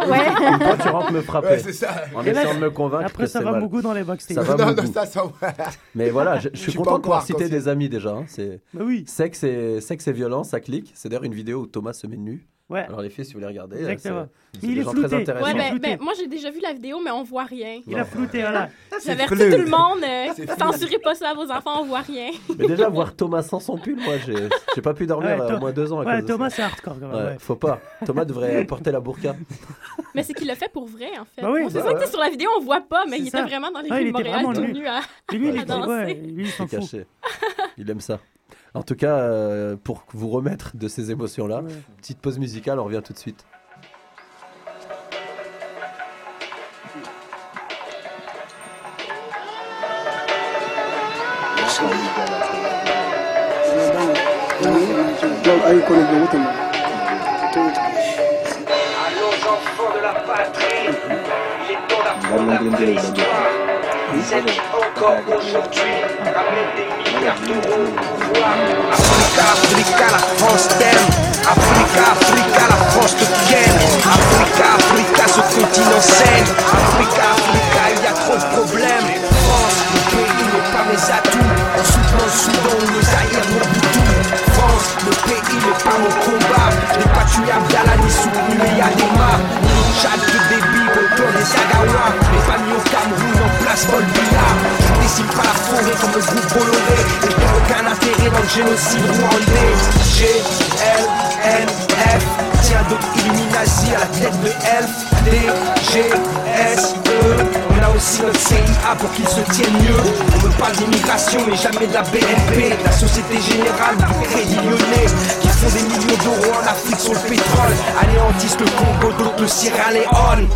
Ouais. Toi, tu rentres me frapper. Ouais, c'est ça. En Et là, essayant de me convaincre Après, que ça va mal. beaucoup dans les backstage. Ça va Non, beaucoup. non, ça, ça. Mais voilà, je, je Je suis suis content de pouvoir encore citer des amis déjà. hein. C'est Bah oui, sexe et sexe et violence, ça clique. C'est d'ailleurs une vidéo où Thomas se met nu. Ouais. Alors les filles, si vous voulez regarder, euh, Exactement. c'est- il des est gens flouté. très intéressants. Ouais, ben, ben, moi, j'ai déjà vu la vidéo, mais on voit rien. Il a flouté, voilà. J'avertis tout le monde, euh, censurez pas ça à vos enfants, on voit rien. Mais déjà voir Thomas sans son pull, moi, j'ai j'ai pas pu dormir Ouais, euh, To- au moins deux ans. À Ouais, cause de Thomas, ça. c'est hardcore quand même. Ouais, ouais. Faut pas. Thomas devrait porter la burqa. Mais c'est qu'il l'a fait pour vrai, en fait. Bah oui. Bah ça que sur la vidéo, on voit pas, mais il ça. était vraiment dans les Ouais, rues il de Montréal, tout nu. à... Danser. lui, il s'en C'est fout. caché. Il aime ça. En tout cas, euh, pour vous remettre de ces émotions-là, Ouais. petite pause musicale, on revient tout de suite. Allons enfants de la patrie, il est temps d'apprendre la vraie encore aujourd'hui ramène des milliards d'euros. Africa, Africa, la France t'aime. Africa, Africa, la France te ken. Africa, Africa, ce continent saigne. Africa, Africa, il y a trop de problèmes. France, le pays n'est pas mes atouts. En soutenant Soudan ou le Zaïre, le pays n'est pas mon combat. Je n'ai pas tué Abdallah ni soutenu les Yadema. Ni le Tchad de Déby, au clan des Agawa. Mais pas mis au Cameroun en place Biya. Je ne décime pas la forêt comme le groupe Bolloré. Et je n'ai aucun intérêt dans le génocide rwandais. G, L, N, F. Tiens d'autres Illuminati à la tête de Elf. D, G, S, E. Aussi notre CIA pour qu'ils se tiennent mieux. On me parle d'immigration, mais jamais de la BNP, la Société Générale, du Crédit Lyonnais, qui font des millions d'euros en Afrique sur le pétrole, anéantissent le Congo, d'autres le Sierra Leone.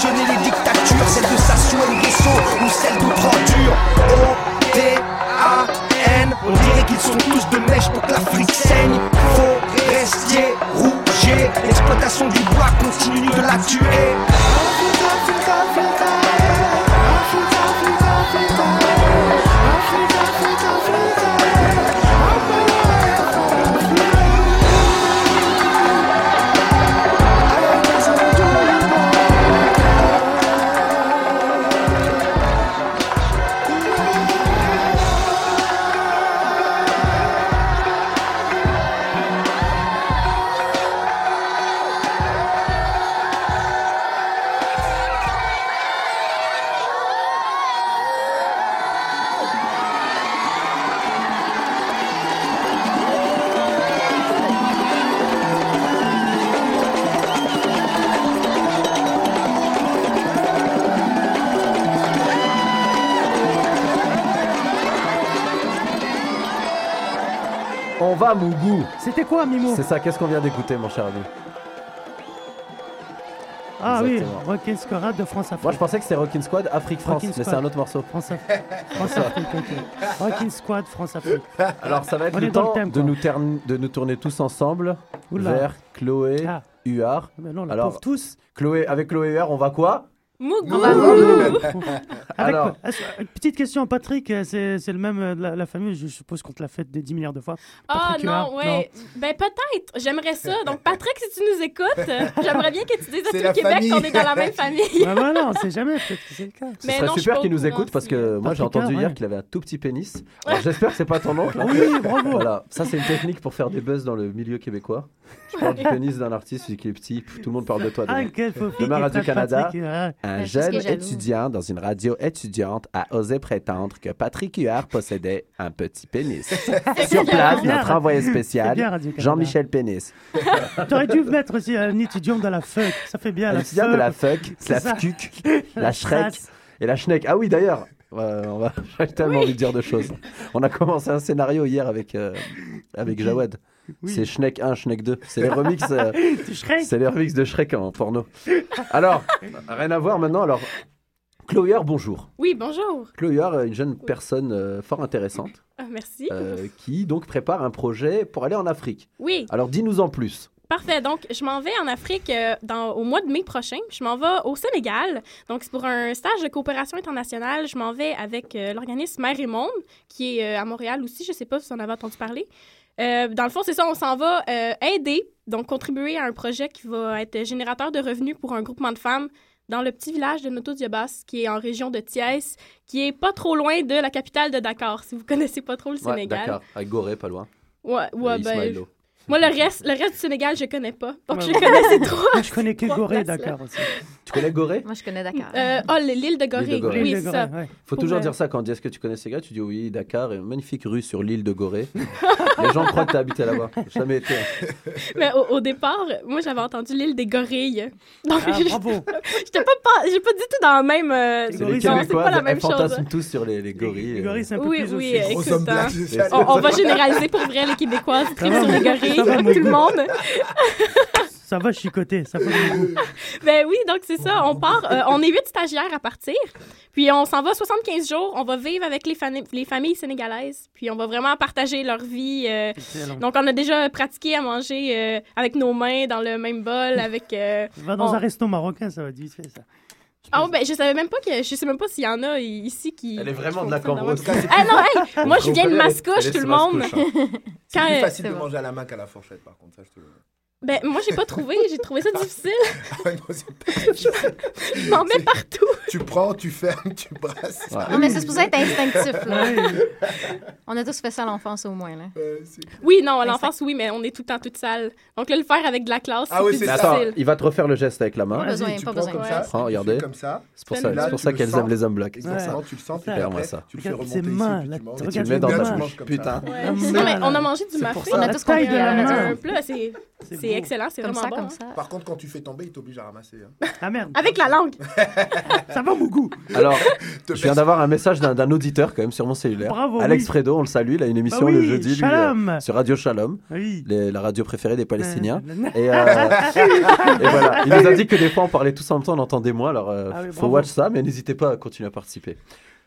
Les dictatures, celle de Sassou Nguesso ou celle d'autres ordures. O-T-A-N. On dirait qu'ils sont tous de mèche pour que l'Afrique saigne. Forestier, rougier, l'exploitation du bois continue de la tuer. C'était quoi, Mimo C'est ça, qu'est-ce qu'on vient d'écouter, mon cher ami Ah oui. Rockin' Squad de France Afrique. Moi, je pensais que c'était Rockin' Squad Afrique-France, mais c'est un autre morceau. France, Af- France Afrique, ok. Rockin' Squad France Afrique. Alors, ça va être On le temps thème, de, nous terne- de nous tourner tous ensemble Oula. vers Chloé Ah. Huard. Mais non, la Alors, pauvre tous. Chloé, avec Chloé Huard, on va quoi? Mougou! Alors. euh, petite question, Patrick, euh, c'est c'est le même euh, de la, la famille, je suppose qu'on te l'a fait des 10 milliards de fois. Ah Patrick non, ouais. Ben peut-être. J'aimerais ça. Donc Patrick, si tu nous écoutes, euh, j'aimerais bien que tu dises à C'est tout la le Québec famille. qu'on est dans la même famille. Ouais, voilà, on sait jamais, peut-être que c'est le cas. Ce Mais serait non, je suis super pas qu'il au nous courant écoute parce que moi j'ai Patrick entendu Huard, hier ouais. qu'il avait un tout petit pénis. Alors j'espère que c'est pas ton oncle. Oui, bravo. Voilà, ça c'est une technique pour faire des buzz dans le milieu québécois. Tu parles du pénis d'un artiste celui qui est petit, pff, tout le monde parle de toi. Ah, demain. quel faux Demain ouais. un Jeune qui est jaloux. étudiant dans une radio étudiante a osé prétendre que Patrick Huard possédait un petit pénis. Sur place, notre envoyé spécial. Jean-Michel Pénis. T'aurais dû mettre aussi un étudiant de la fuck, ça fait bien Un la étudiant de la C'est la ça. FCUC, la Shrek et la Schneck. Ah oui, d'ailleurs, euh, on va, j'ai tellement envie de dire de choses. On a commencé un scénario hier avec, euh, avec Jawed. Oui. C'est Schneck 1, Schneck 2. C'est les remixes, euh, c'est les remixes de Shrek en porno. Alors, rien à voir maintenant. Alors, Chloé, bonjour. Oui, bonjour. Chloé, une jeune personne euh, fort intéressante Ah, merci. euh, qui donc prépare un projet pour aller en Afrique. Oui. Alors, dis-nous en plus. Parfait. Donc, je m'en vais en Afrique euh, dans, au mois de mai prochain. Je m'en vais au Sénégal. Donc, c'est pour un stage de coopération internationale. Je m'en vais avec euh, l'organisme Mère et Monde, qui est euh, à Montréal aussi. Je ne sais pas si vous en avez entendu parler. Euh, dans le fond, c'est ça, on s'en va euh, aider, donc contribuer à un projet qui va être générateur de revenus pour un groupement de femmes dans le petit village de Noto Diabas, qui est en région de Thiès, qui est pas trop loin de la capitale de Dakar, si vous connaissez pas trop le Ouais, Sénégal. D'accord, avec Gorée, pas loin. Ouais, ouais, ben. Moi, le reste, le reste du Sénégal, je connais pas. Donc, Ouais, je ouais. connais ces trois. Moi, je connais que Gorée. Dakar aussi. Tu connais Gorée? Moi, je connais Dakar. Euh, oh, l'île de Gorée. Gorée. Oui, c'est ça. Ouais. faut Pour, toujours euh, dire ça quand on dit est-ce que tu connais ces gars Tu dis oui, Dakar, et une magnifique rue sur l'île de Gorée. Les gens croient que tu as habité là-bas. J'ai Jamais été. hein. Mais au, au départ, moi, j'avais entendu l'île des gorilles. Donc, Ah, je- bravo. j'étais pas, pas, j'ai pas du tout dans le même. euh, C'est Les les gorilles, non, c'est Québécois, pas la même chose. tous sur les, les gorilles. Les gorilles, c'est un peu Oui, plus oui, aussi. écoute, hein, on, va généraliser pour vrai les va, sur les gorilles, ça va, tout le monde. Ça va chicoter, ça va. Ben oui, donc c'est ça. On part. euh, on est huit stagiaires à partir. Puis on s'en va 75 jours. On va vivre avec les, fani- les familles sénégalaises. Puis on va vraiment partager leur vie. euh, donc on a déjà pratiqué à manger euh, avec nos mains dans le même bol. Avec. Va dans on- un resto marocain, ça va être vite fait, ça. Ah ben je savais même pas que je sais même pas s'il y en a ici qui. Elle est vraiment de la Cambrousse. Ah non, hey, moi je viens de Mascouche, tout le de monde. Hein. C'est Quand, plus euh, facile de manger à la main qu'à la fourchette, par contre. Ça, je te le Ben moi j'ai pas trouvé, j'ai trouvé ça difficile. Ah non, c'est pas- Je m'en mets partout. tu prends, tu fermes, tu brasses. Ouais. Non, mais c'est supposé être instinctif, là. On a tous fait ça à l'enfance, au moins, là. Euh, Oui, non, à l'enfance oui, mais on est tout le temps toute sale. Donc là le faire avec de la classe, Ah c'est oui, ça. attends, difficile. il va te refaire le geste avec la main. Pas besoin, tu pas prends besoin. comme Ouais. ça. Prends, tu regardez. fais Comme ça. C'est pour ça, c'est tu pour ça le qu'elles aiment les hommes blocs. Exactement, tu le sens, tu après, ça. tu le fais remonter c'est ici, tu le mets dans ta Putain. Ah, Non, mais on a mangé du pour On a tous compris. Un plat, c'est C'est excellent, c'est Comme vraiment ça, bon. comme ça. Par contre, quand tu fais tomber, il t'oblige à ramasser. hein. Ah merde. Avec la langue. Ça va mon goût. Alors, je viens d'avoir un message d'un auditeur quand même sur mon cellulaire. Bravo, Alex oui. Fredo, on le salue, il a une émission Bah oui, le jeudi lui, Shalom. euh, sur Radio Shalom, Oui. les- la radio préférée des Palestiniens. Euh, Et, euh, et voilà, il nous a dit que des fois on parlait tous en même temps, on entendait moins, alors euh, Ah faut bravo. watch ça, mais n'hésitez pas à continuer à participer.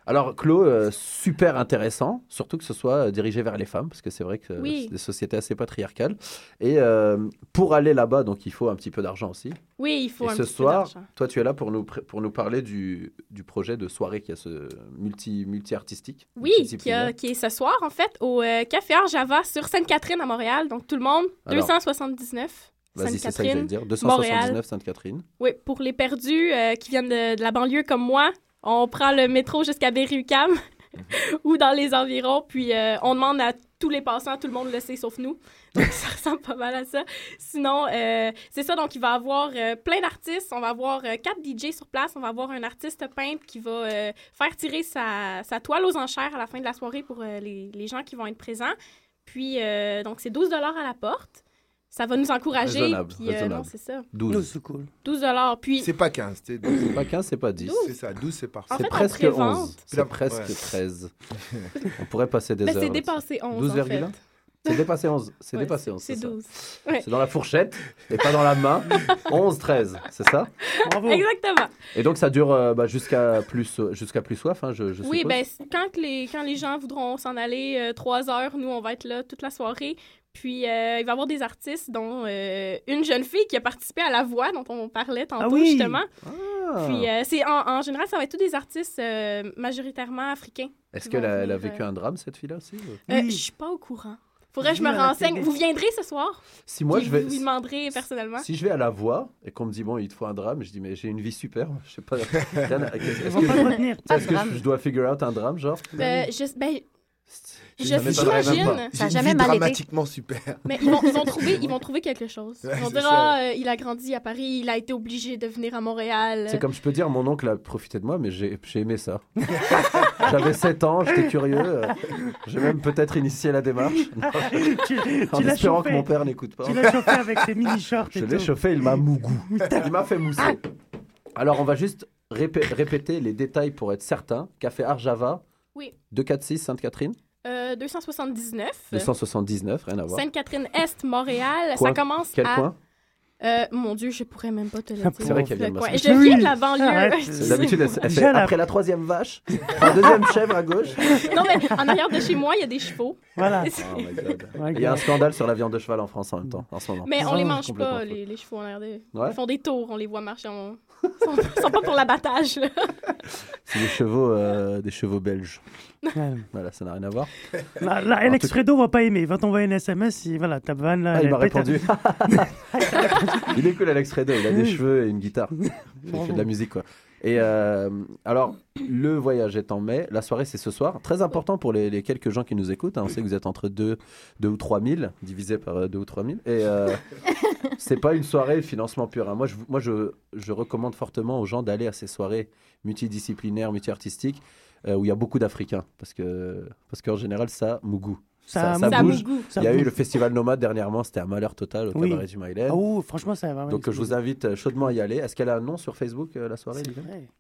Alors Claude, euh, super intéressant, surtout que ce soit euh, dirigé vers les femmes, parce que c'est vrai que euh, Oui. c'est des sociétés assez patriarcales. Et euh, pour aller là-bas, donc il faut un petit peu d'argent aussi. Oui, il faut et un ce petit peu soir, toi tu es là pour nous, pour nous parler du, du projet de soirée qui a ce multi, multi-artistique. Oui, qui, a- multidisciplinaire. qui est ce soir, en fait, au euh, Café Art Java sur Sainte-Catherine à Montréal. Donc, tout le monde, Alors, 279. Vas-y, c'est ça que j'allais Sainte-Catherine. dire. Montréal. 279 Sainte-Catherine. Oui, pour les perdus qui viennent de, de la banlieue comme moi, on prend le métro jusqu'à Berry-UQAM ou dans les environs, puis euh, on demande à tous les passants, tout le monde le sait sauf nous. Donc ça ressemble pas mal à ça. Sinon, euh, c'est ça, donc il va y avoir euh, plein d'artistes. On va avoir euh, quatre DJ sur place. On va avoir un artiste peintre qui va faire tirer sa, sa toile aux enchères à la fin de la soirée pour les, les gens qui vont être présents. Puis, donc c'est 12 à la porte. Ça va nous encourager. Raisonnable, puis, euh, raisonnable. non, c'est ça. 12. c'est cool. 12 Puis, C'est pas 15, tu sais, C'est pas 15, c'est pas 10. C'est ça, 12 c'est parfait. En C'est fait, presque prévente. 11. Puis la- C'est presque ouais. 13. On pourrait passer des Ben, heures. c'est dépassé 11, 12,1? en fait. C'est dépassé 11. C'est Ouais, dépassé 11. C'est ça. 12. Ouais. C'est dans la fourchette et pas dans la main. 11, 13, c'est ça Bravo. Exactement. Et donc ça dure euh, bah, jusqu'à plus, jusqu'à plus soif, hein, je, je Oui, ben, quand, les, quand les gens voudront s'en aller euh, trois heures, nous, on va être là toute la soirée. Puis, euh, il va y avoir des artistes, dont euh, une jeune fille qui a participé à La Voix, dont on parlait tantôt, Ah oui. justement. Ah. Puis, euh, c'est en, en général, ça va être tous des artistes euh, majoritairement africains. Est-ce qu'elle a, elle a vécu euh, un drame, cette fille-là aussi ou- Euh, Oui. Je suis pas au courant. Faudrait que je me renseigne. Vous viendrez ce soir? Si moi je vais, Vous lui demanderez personnellement. si je vais à la voix et qu'on me dit bon il te faut un drame, je dis mais j'ai une vie super, je sais pas. Est-ce Ils que, est-ce que je dois figure out un drame genre? Euh, je, ben, je- j'imagine. Ça jamais mal été. dramatiquement super. Mais ils vont, ils vont trouver, ils vont trouver quelque chose. Ouais, Ils vont dire ah, euh, il a grandi à Paris, il a été obligé de venir à Montréal. C'est comme je peux dire, mon oncle a profité de moi, mais j'ai j'ai aimé ça. J'avais 7 ans, j'étais curieux. euh, J'ai même peut-être initié la démarche. tu En tu espérant que mon père n'écoute pas. Tu l'as chauffé avec tes mini-shorts Je l'ai chauffé, il m'a mougou. Il m'a fait mousser. Alors, on va juste répé- répéter les détails pour être certain. Café Arjava, Oui. 246 Sainte-Catherine, Euh, 279. 279, rien à voir. Sainte-Catherine-Est, Montréal. Coin- Ça commence Quel à... coin Euh, mon Dieu, je pourrais même pas te le dire. C'est vrai qu'elle vient de. Je viens de la banlieue. D'habitude, après la troisième vache, la deuxième chèvre à gauche. non, mais en arrière de chez moi, il y a des chevaux. Voilà. Oh my God. My Il y a un scandale sur la viande de cheval en France en même temps, en ce moment. Mais on Oh, les mange pas, les, les chevaux en arrière de... Ouais. Ils font des tours, on les voit marcher. On... Ils sont, sont pas pour l'abattage. C'est des chevaux, euh, des chevaux belges. Voilà, ça n'a rien à voir. Là, Alex tout- Fredo va pas aimer. Il va t'envoyer un SMS. Voilà, ta vanne là. Ah, il m'a répondu. il est cool, Alex Fredo. Il a des cheveux et une guitare. Il fait de la musique, quoi. Et euh, alors, le voyage est en mai. La soirée, c'est ce soir. Très important pour les, les quelques gens qui nous écoutent. hein. On sait que vous êtes entre 2 deux, ou 3 000, divisé par 2 ou 3 000. Et euh, c'est pas une soirée financement pur. hein. Moi, je, moi je, je recommande fortement aux gens d'aller à ces soirées multidisciplinaires, multi-artistiques, euh, où il y a beaucoup d'Africains. Parce que parce qu'en général, ça mougou. Ça, ça Ça bouge. Il y a eu le festival Nomade dernièrement, c'était un malheur total au Oui. cabaret du Maïlen. Ah, oh, franchement, ça va. Donc je vous invite euh, chaudement à y aller. Est-ce qu'elle a un nom sur Facebook, euh, la soirée.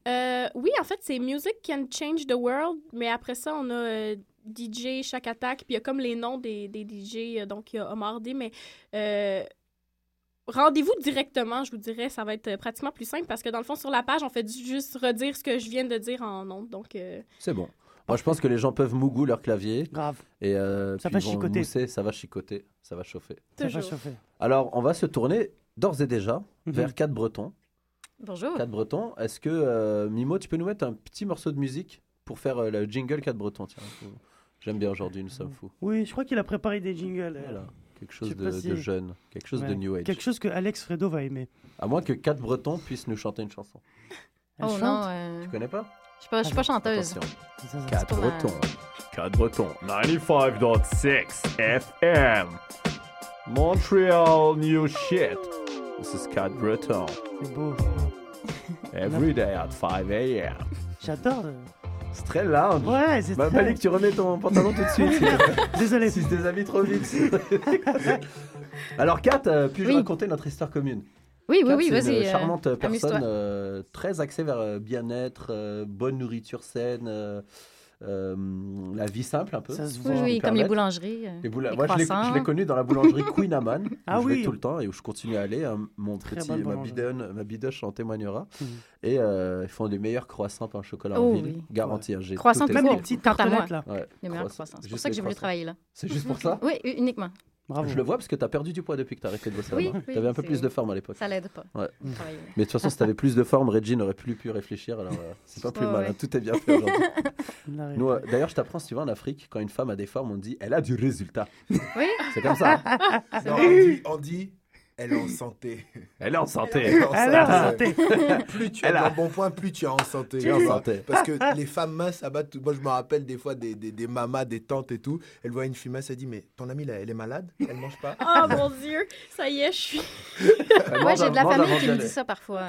Euh, oui, en fait, c'est Music Can Change the World, mais après ça, on a euh, DJ Chaque Attaque, puis il y a comme les noms des, des DJ, donc il y a Omar D, mais euh, rendez-vous directement, je vous dirais, ça va être pratiquement plus simple, parce que dans le fond, sur la page, on fait juste redire ce que je viens de dire en nom, donc... euh, C'est bon. Moi, je pense que les gens peuvent mougou leur clavier Grave. et euh, Ça puis va ils vont chicoter. mousser, ça va chicoter, ça va chauffer. Ça va chauffer. Alors, on va se tourner d'ores et déjà Mhm. vers 4 Bretons. Bonjour. 4 Bretons. Est-ce que euh, Mimo, tu peux nous mettre un petit morceau de musique pour faire euh, le jingle 4 Bretons? Tiens. J'aime bien aujourd'hui, nous sommes fous. Oui, je crois qu'il a préparé des jingles. Voilà. Quelque chose de, pas si- de jeune, quelque chose de new age. Quelque chose que Alex Fredo va aimer. À moins que 4 Bretons puissent nous chanter une chanson. Elle Oh chante? non, euh, Tu connais pas? Je suis pas, je suis pas chanteuse. Attention. Ça, ça, ça. 4 pas ma- Bretons. 4 Bretons. 95.6 FM. Montreal new shit. This is 4 Bretons. C'est beau. Every day at 5 a.m. J'adore. C'est très lounge. Ouais, c'est Bah, très- Malik, tu remets ton pantalon tout de suite. Désolé. si je déshabille trop vite. Alors, Kat, euh, puis-je Oui. raconter notre histoire commune? Oui, oui, oui, c'est vas-y. une euh, charmante personne euh, très axée vers euh, bien-être, euh, bonne nourriture saine, euh, euh, la vie simple un peu. Ça se voit. Oui, je comme les boulangeries. Les boula- les Moi, je l'ai- je connu dans la boulangerie Queen Amman, Ah où je vais oui. tout le temps et où je continue à aller. hein. Mon Très petit, ma, bidonne, ma bidoche en témoignera. Mhm. Et euh, ils font les meilleurs croissants au chocolat Oh en ville. oui. Garanti. j'ai Croissants Même les petites tartelettes là. Ouais, Les meilleurs croissants. croissants. C'est pour Juste ça que j'ai voulu travailler là. C'est juste pour ça Oui, uniquement. Bravo. Je le vois parce que tu as perdu du poids depuis que tu as arrêté de bosser Oui, là-bas. oui, Tu avais un peu plus de forme à l'époque. Ça l'aide pas. Ouais. Mais de toute façon, si tu avais plus de forme, Reggie n'aurait plus pu réfléchir. Alors, euh, c'est pas plus Ouais, mal. ouais. hein, Tout est bien fait aujourd'hui. Euh, D'ailleurs, je t'apprends, si tu vas en Afrique, quand une femme a des formes, on dit elle a du résultat. Oui, C'est comme ça. Non, vrai. on dit, on dit, elle est en santé. Elle est en santé. Elle est en Elle est en santé. plus tu a- un bon point, plus tu es en santé. Tu es en santé. Parce que les femmes minces abattent. Moi, je me rappelle des fois des, des, des mamas, des tantes et tout. Elle voit une fille mince, elle dit Mais ton amie, là, elle est malade? Elle mange pas? Oh mon Dieu, ça y est, je suis... Ouais, j'ai de la famille qui me dit ça parfois.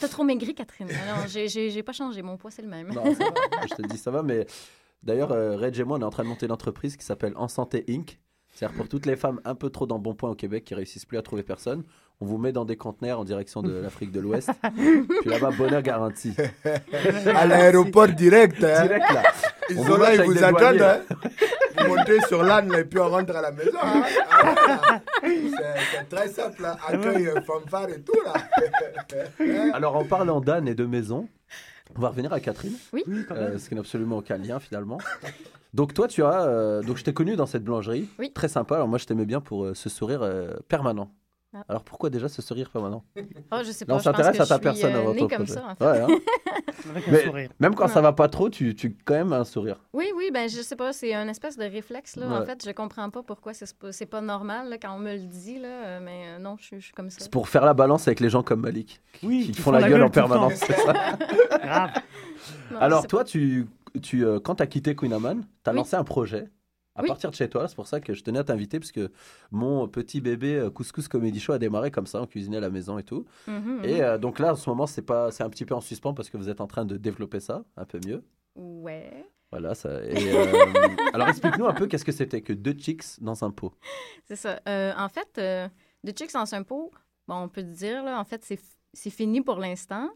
T'as trop maigri, Catherine. Alors, j'ai- j'ai j'ai pas changé. Mon poids, c'est le même. Non, ça va. Je te dis, ça va. Mais d'ailleurs, euh, Reg et moi, on est en train de monter une entreprise qui s'appelle En Santé Inc. C'est-à-dire pour toutes les femmes un peu trop dans bon point au Québec qui réussissent plus à trouver personne, on vous met dans des conteneurs en direction de l'Afrique de l'Ouest. Puis là-bas, bonheur garanti. À l'aéroport direct. hein. Direct là. Ils On sont vous là, ils vous attendent. hein. monter sur l'âne et puis on rentre à la maison. hein. Ah. C'est très simple, là. accueil, euh, fanfare et tout là. Alors, en parlant d'âne et de maison, on va revenir à Catherine. Oui. Euh, ce qui n'a absolument aucun lien finalement. Donc toi, tu as, euh, donc je t'ai connu dans cette boulangerie, Oui. très sympa. Alors moi, je t'aimais bien pour euh, ce sourire euh, permanent. Ah. Alors pourquoi déjà ce sourire permanent? Oh, je sais pas, on s'intéresse à ta personne euh, avant ton comme projet. ça, en fait. Ouais, hein. Avec un Mais sourire. même quand Ouais. ça va pas trop, tu, tu quand même un sourire. Oui, oui, ben je sais pas, c'est un espèce de réflexe là. En Ouais. fait, je comprends pas pourquoi c'est pas, c'est pas normal là, quand on me le dit là, euh, mais euh, non, je suis- je suis comme ça. C'est pour faire la balance avec les gens comme Malik, qui, Oui, qui qui font la gueule en permanence. c'est ça? Grave. Non, Alors toi, tu, tu, euh, quand tu as quitté Queen Amman, tu as Oui. lancé un projet à Oui. partir de chez toi. C'est pour ça que je tenais à t'inviter, parce que mon petit bébé euh, Couscous Comedy Show a démarré comme ça, on cuisinait à la maison et tout. Mhm, mhm. Et euh, donc là, en ce moment, c'est pas, c'est un petit peu en suspens parce que vous êtes en train de développer ça un peu mieux. Ouais, Voilà, ça. et, euh, alors explique-nous un peu qu'est-ce que c'était que deux chicks dans un pot. c'est ça. Euh, en fait, euh, de Chicks dans un pot, bon, on peut dire là, en fait, c'est c'est fini pour l'instant.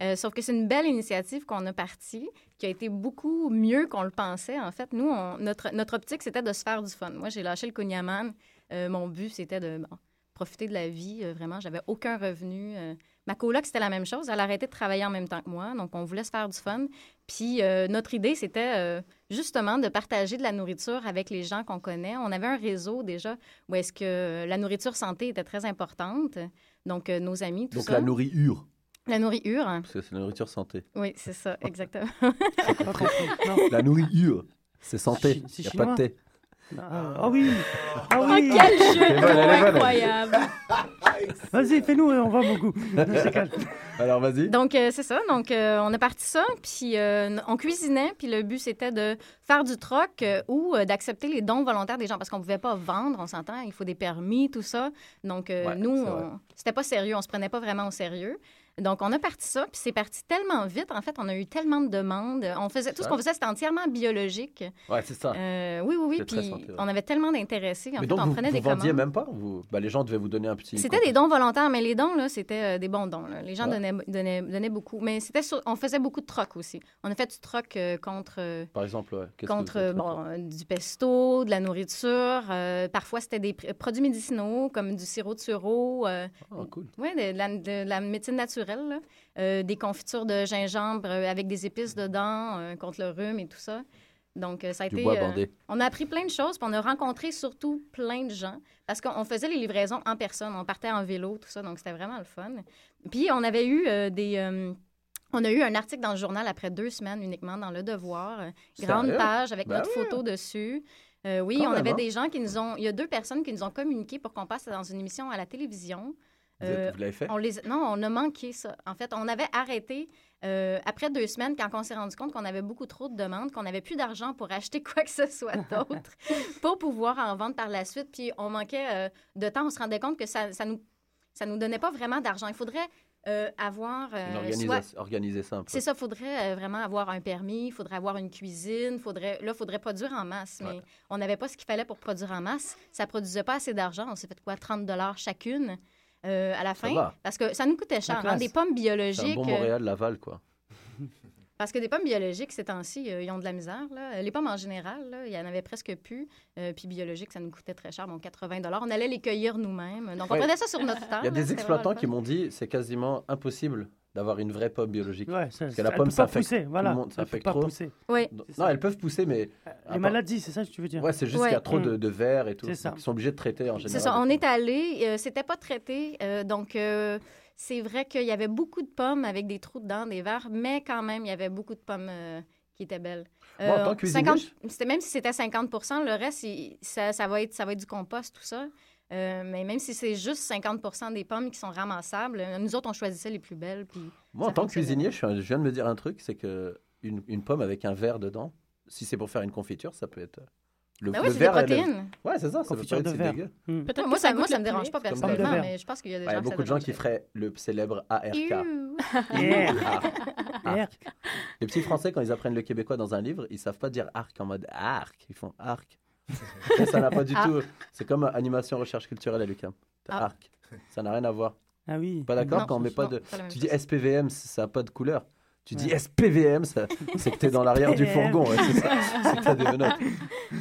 Euh, sauf que c'est une belle initiative qu'on a partie, qui a été beaucoup mieux qu'on le pensait. En fait, nous, on- notre, notre optique, c'était de se faire du fun. Moi, j'ai lâché le Cognaman. Euh, mon but, c'était de bon, profiter de la vie. Euh, vraiment, j'avais aucun revenu. Euh, ma coloc, c'était la même chose. Elle a arrêté de travailler en même temps que moi. Donc, on voulait se faire du fun. Puis, notre idée, c'était justement de partager de la nourriture avec les gens qu'on connaît. On avait un réseau déjà où est-ce que la nourriture santé était très importante. Donc, nos amis, tout Donc ça. la nourriture, La nourriture. parce que c'est la nourriture santé. Oui, c'est ça, exactement. La nourriture, c'est santé. Il n'y a pas de thé. Ah ah oui. Ah Oh, oui. quel jeu incroyable! Vas-y, fais-nous, on va beaucoup. C'est calme. Alors vas-y. Donc, euh, c'est ça. Donc, euh, on a parti ça, puis euh, on cuisinait, puis le but, c'était de faire du troc euh, ou euh, d'accepter les dons volontaires des gens, parce qu'on ne pouvait pas vendre, on s'entend, il faut des permis, tout ça. Donc, euh, Ouais, nous, on- c'était pas sérieux, on se prenait pas vraiment au sérieux. Donc, on a parti ça, puis c'est parti tellement vite. En fait, on a eu tellement de demandes. On faisait, tout ce qu'on faisait, c'était entièrement biologique. Ouais, c'est ça. Euh, oui, oui, oui. Puis on avait tellement d'intéressés. En mais fait, donc on vous, prenait vous des vendiez commandes. même pas? Vous... bah, Les gens devaient vous donner un petit. C'était des dons volontaires, mais les dons, là, c'était euh, des bons dons. là. Les gens Ouais. donnaient, donnaient, donnaient beaucoup. Mais c'était sur- on faisait beaucoup de troc aussi. On a fait du troc euh, contre, Par exemple, ouais. Contre bon, du pesto, de la nourriture. parfois, c'était des pr- produits médicinaux comme du sirop de sureau. Ah, cool. ouais, de, de la, de la médecine naturelle. Là. Euh, des confitures de gingembre euh, avec des épices dedans euh, contre le rhume et tout ça. Donc, ça a Du été... bois on a appris plein de choses, puis on a rencontré surtout plein de gens. Parce qu'on on faisait les livraisons en personne, on partait en vélo, tout ça, donc c'était vraiment le fun. Puis on avait eu des... on a eu un article dans le journal après deux semaines uniquement dans Le Devoir. grande Sérieux? page avec Ben notre oui. photo dessus. Euh, oui, Quand on avait des gens qui nous ont... Il y a deux personnes qui nous ont communiqué pour qu'on passe dans une émission à la télévision. Vous, Euh, vous l'avez fait? on les... Non, on a manqué ça. En fait, on avait arrêté euh, après deux semaines quand on s'est rendu compte qu'on avait beaucoup trop de demandes, qu'on n'avait plus d'argent pour acheter quoi que ce soit d'autre pour pouvoir en vendre par la suite. Puis on manquait euh, de temps. On se rendait compte que ça, ça nous ça nous donnait pas vraiment d'argent. Il faudrait euh, avoir soit Organiser ça un peu. c'est ça, il faudrait vraiment avoir un permis, il faudrait avoir une cuisine, faudrait, là, il faudrait produire en masse. Mais Ouais. on n'avait pas ce qu'il fallait pour produire en masse. Ça produisait pas assez d'argent. On s'est fait quoi, 30 chacune? Euh, à la fin? va. Parce que ça nous coûtait cher. hein, des pommes C'est un biologiques. bon euh, Montréal-Laval, quoi. parce que des pommes biologiques, ces temps-ci, euh, ils ont de la misère. là. Les pommes en général, là, il y en avait presque plus. Euh, puis biologiques, ça nous coûtait très cher, bon, 80 On allait les cueillir nous-mêmes. Donc, on Ouais. prenait ça sur notre temps. Il y a là, des exploitants qui m'ont dit c'est quasiment impossible d'avoir une vraie pomme biologique. Ouais, ça, Parce que la pomme, ça affecte pousser, tout voilà. le monde, ça affecte trop. Non, elles peuvent pousser, mais. à Les part- maladies, c'est ça que tu veux dire Ouais, c'est juste Ouais. qu'il y a trop de, de verre et tout. C'est ça. Ils sont obligés de traiter en général. c'est ça. On est allé, euh, c'était pas traité. euh, donc, euh, c'est vrai qu'il y avait beaucoup de pommes avec des trous dedans, des verres, mais quand même, il y avait beaucoup de pommes euh, qui étaient belles. Moi, en tant que cuisinier, 50 c'était- même si c'était 50 le reste, il- ça, ça va être, ça va être du compost, tout ça. Euh, mais même si c'est juste 50% des pommes qui sont ramassables, euh, nous autres, on choisissait les plus belles. Puis Moi, en ça tant que cuisinier, je, suis un- je viens de me dire un truc c'est que une, une pomme avec un verre dedans, si c'est pour faire une confiture, ça peut être. Le, Ben oui, le c'est des protéines. Ouais, c'est ça, ça Confiture être de verre. dégueu. Hmm. Peut-être moi, ça, ça moi, ça le me dérange pas personnellement, verre. mais je pense qu'il y a des Ouais, Il y gens ça beaucoup de gens qui feraient le célèbre ARK. Yeah. Les petits Français, quand ils apprennent le québécois dans un livre, ils savent pas dire arc en mode arc. Ils font arc. Ça n'a pas du Ah. tout. C'est comme animation recherche culturelle à l'UQAM. Ah. Arc. Ça n'a rien à voir. Ah oui. Pas d'accord quand on met pas de. pas Tu dis. SPVM, ça n'a pas de couleur. Tu dis SPVM, c'est que t'es dans l'arrière du fourgon, ouais, c'est ça. C'est que t'as des menottes.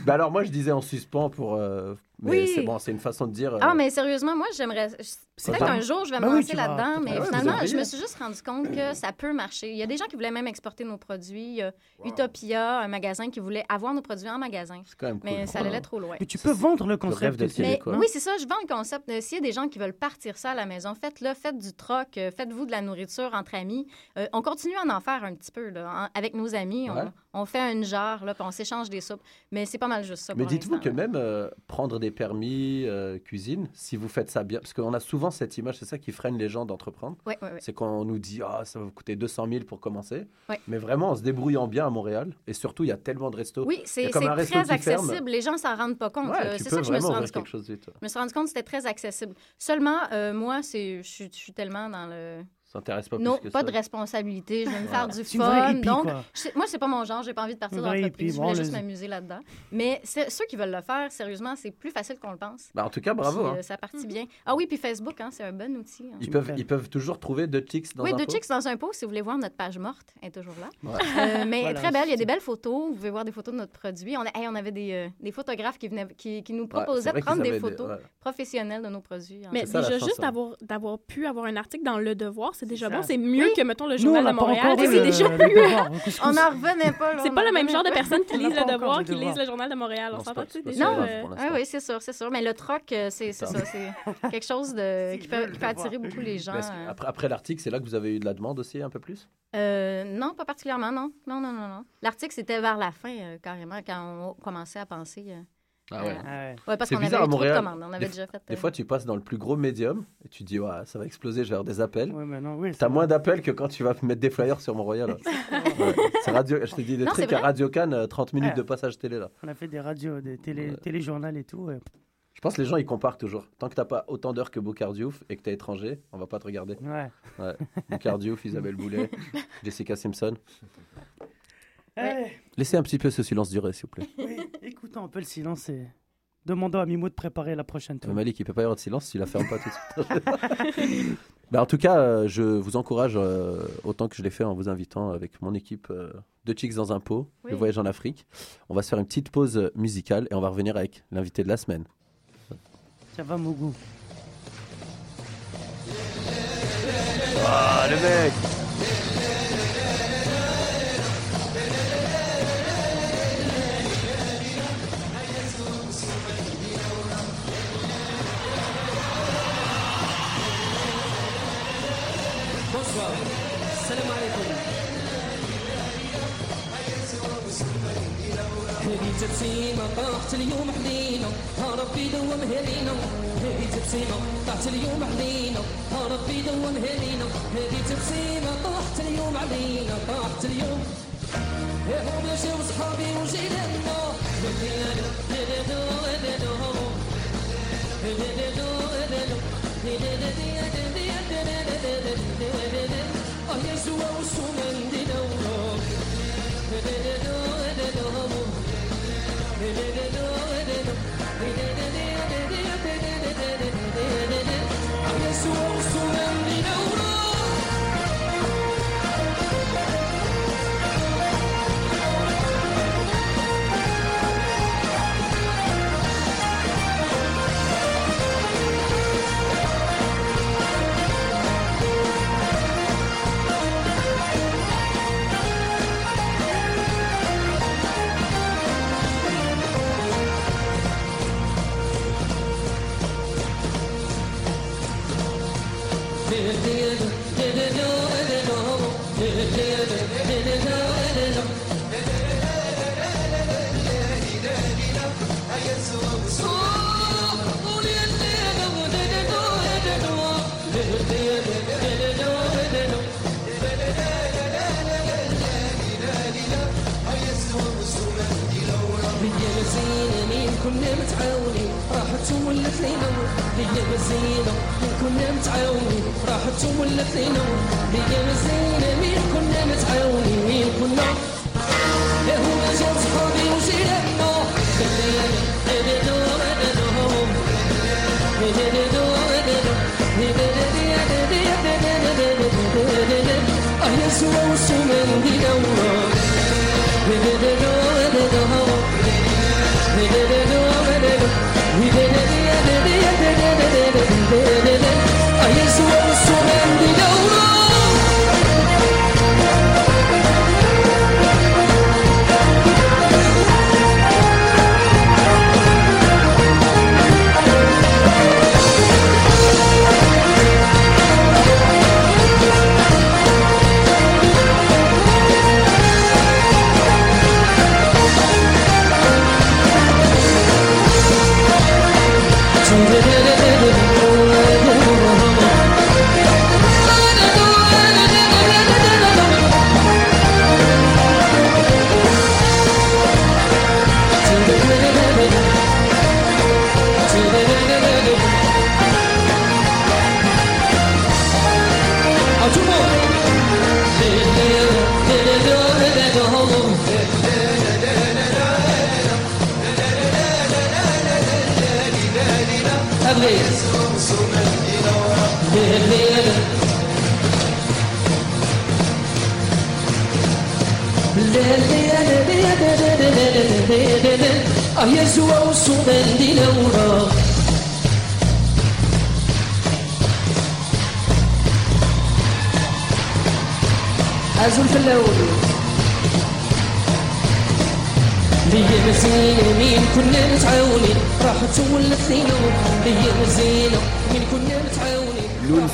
Bah alors moi je disais en suspens pour, euh, mais Oui. c'est bon, c'est une façon de dire. euh, Ah, mais sérieusement, moi, j'aimerais. C'est Peut-être qu'un jour, je vais Ben me lancer là-dedans, mais finalement, je me suis juste rendu compte que ça peut marcher. Il y a des gens qui voulaient même exporter nos produits. Il y a Utopia, un magasin qui voulait avoir nos produits en magasin. quand même Mais cool. ça allait trop loin. Mais tu peux vendre le concept. rêve d'être aussi. Mais oui, c'est ça, je vends le concept. Euh, S'il y a des gens qui veulent partir ça à la maison, faites-le, faites du troc, euh, faites-vous de la nourriture entre amis. Euh, on continue à en faire un petit peu là, en- avec nos amis. Ouais. On, on fait une jarre, là, puis on s'échange des soupes. Mais c'est pas mal juste ça. Mais dites-vous que même euh, prendre des permis euh, cuisine, si vous faites ça bien, parce qu'on a souvent cette image, c'est ça qui freine les gens d'entreprendre. Ouais, ouais, ouais. C'est qu'on nous dit ah ça va vous coûter 200 000 pour commencer. Mais vraiment en se débrouillant bien à Montréal, et surtout il y a tellement de restos. Oui, c'est très ferme. accessible. Les gens s'en rendent pas compte. Tu C'est ça que je me suis rendu compte. quelque chose. Je me suis rendu compte que c'était très accessible. Seulement, euh, moi, je suis tellement dans le. T'intéresse pas non, plus que pas ça. de responsabilité. Je veux me faire du fun. hippie, donc, quoi. je sais- moi, c'est pas mon genre. J'ai pas envie de partir dans vraie l'entreprise. Je voulais juste m'amuser là-dedans. Mais c'est- ceux qui veulent le faire, sérieusement, c'est plus facile qu'on le pense. Bah, en tout cas, bravo. Puis, hein. euh, ça partit bien. Ah oui, puis Facebook, hein, c'est un bon outil. hein. Ils peuvent, ils peuvent toujours trouver deux chicks dans oui, un deux pot. chicks dans un pot, si vous voulez voir notre page morte, elle est toujours là. Ouais. Euh, mais elle est Voilà, très belle, il y a des belles photos. Vous pouvez voir des photos de notre produit. On, a- hey, on avait des, euh, des photographes qui, venaient, qui, qui nous c'est proposaient vrai de prendre des avaient photos ouais. professionnelles de nos produits. hein. Mais C'est ça, la déjà, chance, juste hein. d'avoir, d'avoir pu avoir un article dans Le Devoir, c'est déjà ça. bon. C'est mieux que, mettons, le Nous, on Journal n'a de Montréal. c'est déjà le mieux. Que On n'en revenait pas. C'est pas le même genre de personnes qui lisent Le Devoir qui lisent le Journal de Montréal. On Non, c'est s'entend c'est déjà? l'instant. oui, c'est sûr, c'est sûr. Mais le troc, euh, c'est c'est ça. C'est quelque chose de, qui, peut, attirer beaucoup les gens. Euh. après, après l'article, c'est là que vous avez eu de la demande aussi un peu plus? Euh, non, pas particulièrement, non. Non, non, non, non. L'article, c'était vers la fin, euh, carrément, quand on commençait à penser. euh, Ah ouais. euh, Ah ouais. ouais, parce C'est qu'on avait bizarre eu à trop de Montréal. commandes. On avait Des- déjà fait. Des euh, fois, tu passes dans le plus gros médium et tu te dis, ouais, ça va exploser, je vais avoir des appels. Ouais, mais non, oui, c'est T'as moins d'appels que quand tu vas mettre des flyers sur Mont-Royal. Ouais. C'est radio, je te dis des Non, trucs à. Radio Cannes, euh, 30 minutes Ouais. de passage télé là. On a fait des radios, des télé, téléjournal et tout. ouais. Je pense que les gens ils comparent toujours. Tant que t'as pas autant d'heures que Boucard Diouf et que t'es étranger, on va pas te regarder. Ouais. Ouais. Isabelle Boulet, Jessica Simpson. Laissez un petit peu ce silence durer, s'il vous plaît. oui, écoutons un peu le silence et demandons à Mimo de préparer la prochaine Mais tour. Malik, il peut pas y avoir de silence s'il la ferme pas tout de suite. Bah, en tout cas, euh, je vous encourage euh, autant que je l'ai fait en vous invitant avec mon équipe euh, de Chicks dans un pot, Oui. le voyage en Afrique. On va se faire une petite pause euh, musicale et on va revenir avec l'invité de la semaine. Ça va, Mougou Ah, le mec تبسيمة طاحت اليوم علينا ها ربي دوم هلينا هذه تبسيمة طاحت اليوم علينا ربي دوم هلينا هذه تبسيمة طاحت اليوم علينا طاحت اليوم. يا هم يا شو صحابي وجيراننا هدينا هدينا هدينا آه يا سوا I'm so, so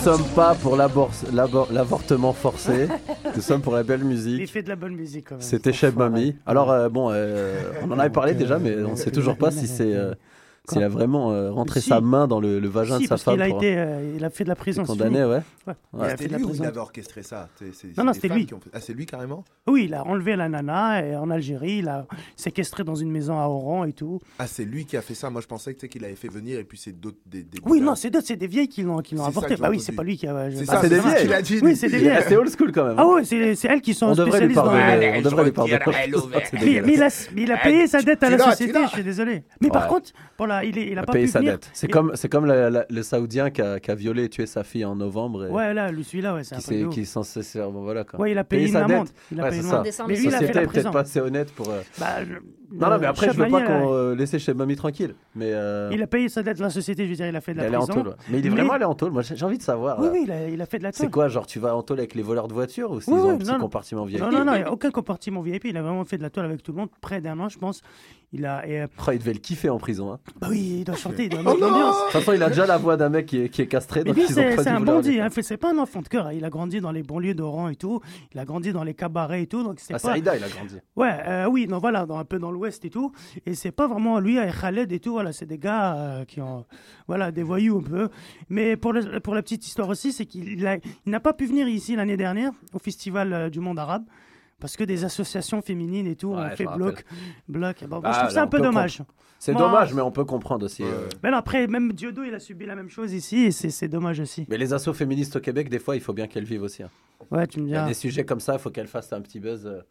sommes pas pour l'avortement forcé, nous sommes pour la belle Il musique. fait de la bonne musique quand même. C'était Cheb Mami. Alors, euh, bon, euh, on en avait parlé déjà, mais on ne sait toujours pas si c'est. euh, s'il a vraiment euh, rentré Si. sa main dans le, le vagin Si, de sa parce femme. qu'il a, pour- été, euh, il a fait de la prison. c'est condamné, ouais. Ouais. Ouais. Il a fait C'était de la prison. il avait orchestré ça C'est- c'est- Non, non, c'est c'était lui. ont fait- Ah, c'est lui carrément Oui, il a enlevé la nana et en Algérie, il a séquestré dans une maison à Oran et tout. Ah, c'est lui qui a fait ça. Moi, je pensais que, qu'il avait fait venir et puis c'est d'autres. Des, des Oui, non, c'est d'autres, c'est des vieilles qui l'ont qui l'ont C'est j'ai Bah oui, c'est pas lui qui a. C'est bah, ça, c'est des vieilles. a dit. Oui, c'est des Il vieilles. assez old school quand même. Ah ouais, c'est c'est elles qui sont spécialistes dans on devrait lui pardonner. C'est Mais, mais il, a, mais il a payé sa dette à la société, je suis désolé. Mais par contre, pour il, est, il a Il a pas payé pu sa venir. dette. C'est Il- comme, c'est le Saoudien qui a, qui a violé et tué sa fille en novembre. Et Ouais, là, lui, celui-là, ouais, c'est un qui, ouf. qui est censé se bon, voilà, quoi. Ouais, il a payé une amende. dette. Il a payé c'est une amende. Décembre, Mais lui, il a fait société la est peut-être prison. pas assez honnête pour. euh, Bah, Non, non, mais après, je veux pas qu'on euh, euh, laisse chez Mamie tranquille. Mais Il a payé sa dette la société, je veux dire, il a fait de la elle est en prison. tôle. Mais il est vraiment allé en tôle. Moi, j'ai envie de savoir. Oui, oui, il a, fait de la C'est tôle. quoi, genre tu vas en tôle avec les voleurs de voitures ou oui, un petit compartiment VIP Non, non, non, il n'y a aucun compartiment VIP. Il a vraiment fait de la toile avec tout le monde, près d'un an, je pense. Il a. Oh, il devait le kiffer en prison. Hein. Bah oui, il doit chanter, il doit Oh mettre l'ambiance. De toute façon, il a déjà la voix d'un mec qui est, qui est castré. Mais lui, c'est un bandit. Hein. C'est pas un enfant de cœur. hein. Il a grandi dans les banlieues d'Oran et tout. Il a grandi dans les cabarets et tout. Donc c'est Ah, pas. Aïda, il a grandi. Ouais, euh, oui, non, voilà, dans, un peu dans l'ouest et tout. Et c'est pas vraiment lui et Khaled et tout. Voilà, c'est des gars euh, qui ont, voilà, des voyous un peu. Mais pour, le- pour la petite histoire aussi, c'est qu'il il n'a pas pu venir ici l'année dernière au festival euh, du monde arabe. Parce que des associations féminines et tout Ouais, ont je fait bloc. bloc. Bon, moi, Ah, je trouve ça un peu dommage. C'est Moi- dommage, mais on peut comprendre aussi. euh. Mais non, après, même Diodo, il a subi la même chose ici et c'est dommage aussi. Mais les assauts féministes au Québec, des fois, il faut bien qu'elles vivent aussi. hein. Ouais, tu me Il y a des sujets comme ça, il faut qu'elles fassent un petit buzz. euh.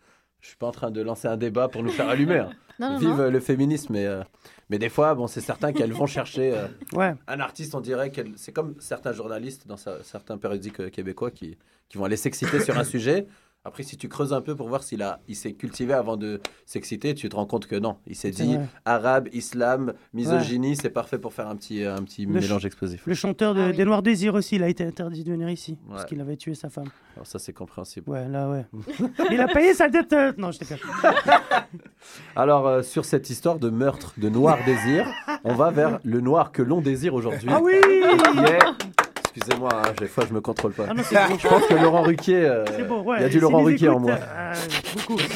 Je suis pas en train de lancer un débat pour nous faire allumer. hein. Non, non, Vive non. euh, le féminisme, mais, euh, mais des fois, bon, c'est certain qu'elles vont chercher euh, Ouais. un artiste, on dirait qu'elle. C'est comme certains journalistes dans sa- certains périodiques euh, québécois qui, qui vont aller s'exciter sur un sujet. Après, si tu creuses un peu pour voir s'il a, il s'est cultivé avant de s'exciter, tu te rends compte que non. Il s'est dit vrai. arabe, islam, misogynie, c'est parfait pour faire un petit, un petit Le mélange explosif. Le chanteur de, Ah oui. des Noirs Désirs aussi, il a été interdit de venir ici. Parce qu'il avait tué sa femme. Alors ça, c'est compréhensible. Ouais, là, ouais. il a payé sa dette. euh, Non, je déconne. Alors, euh, sur cette histoire de meurtre de noir désir, on va vers le noir que l'on désire aujourd'hui. Ah oui qui est- Excusez-moi, hein, des fois je me contrôle pas. Ah non. Je pense que Laurent Ruquier, euh, ouais. il y a du Laurent Ruquier en moi. euh, beaucoup.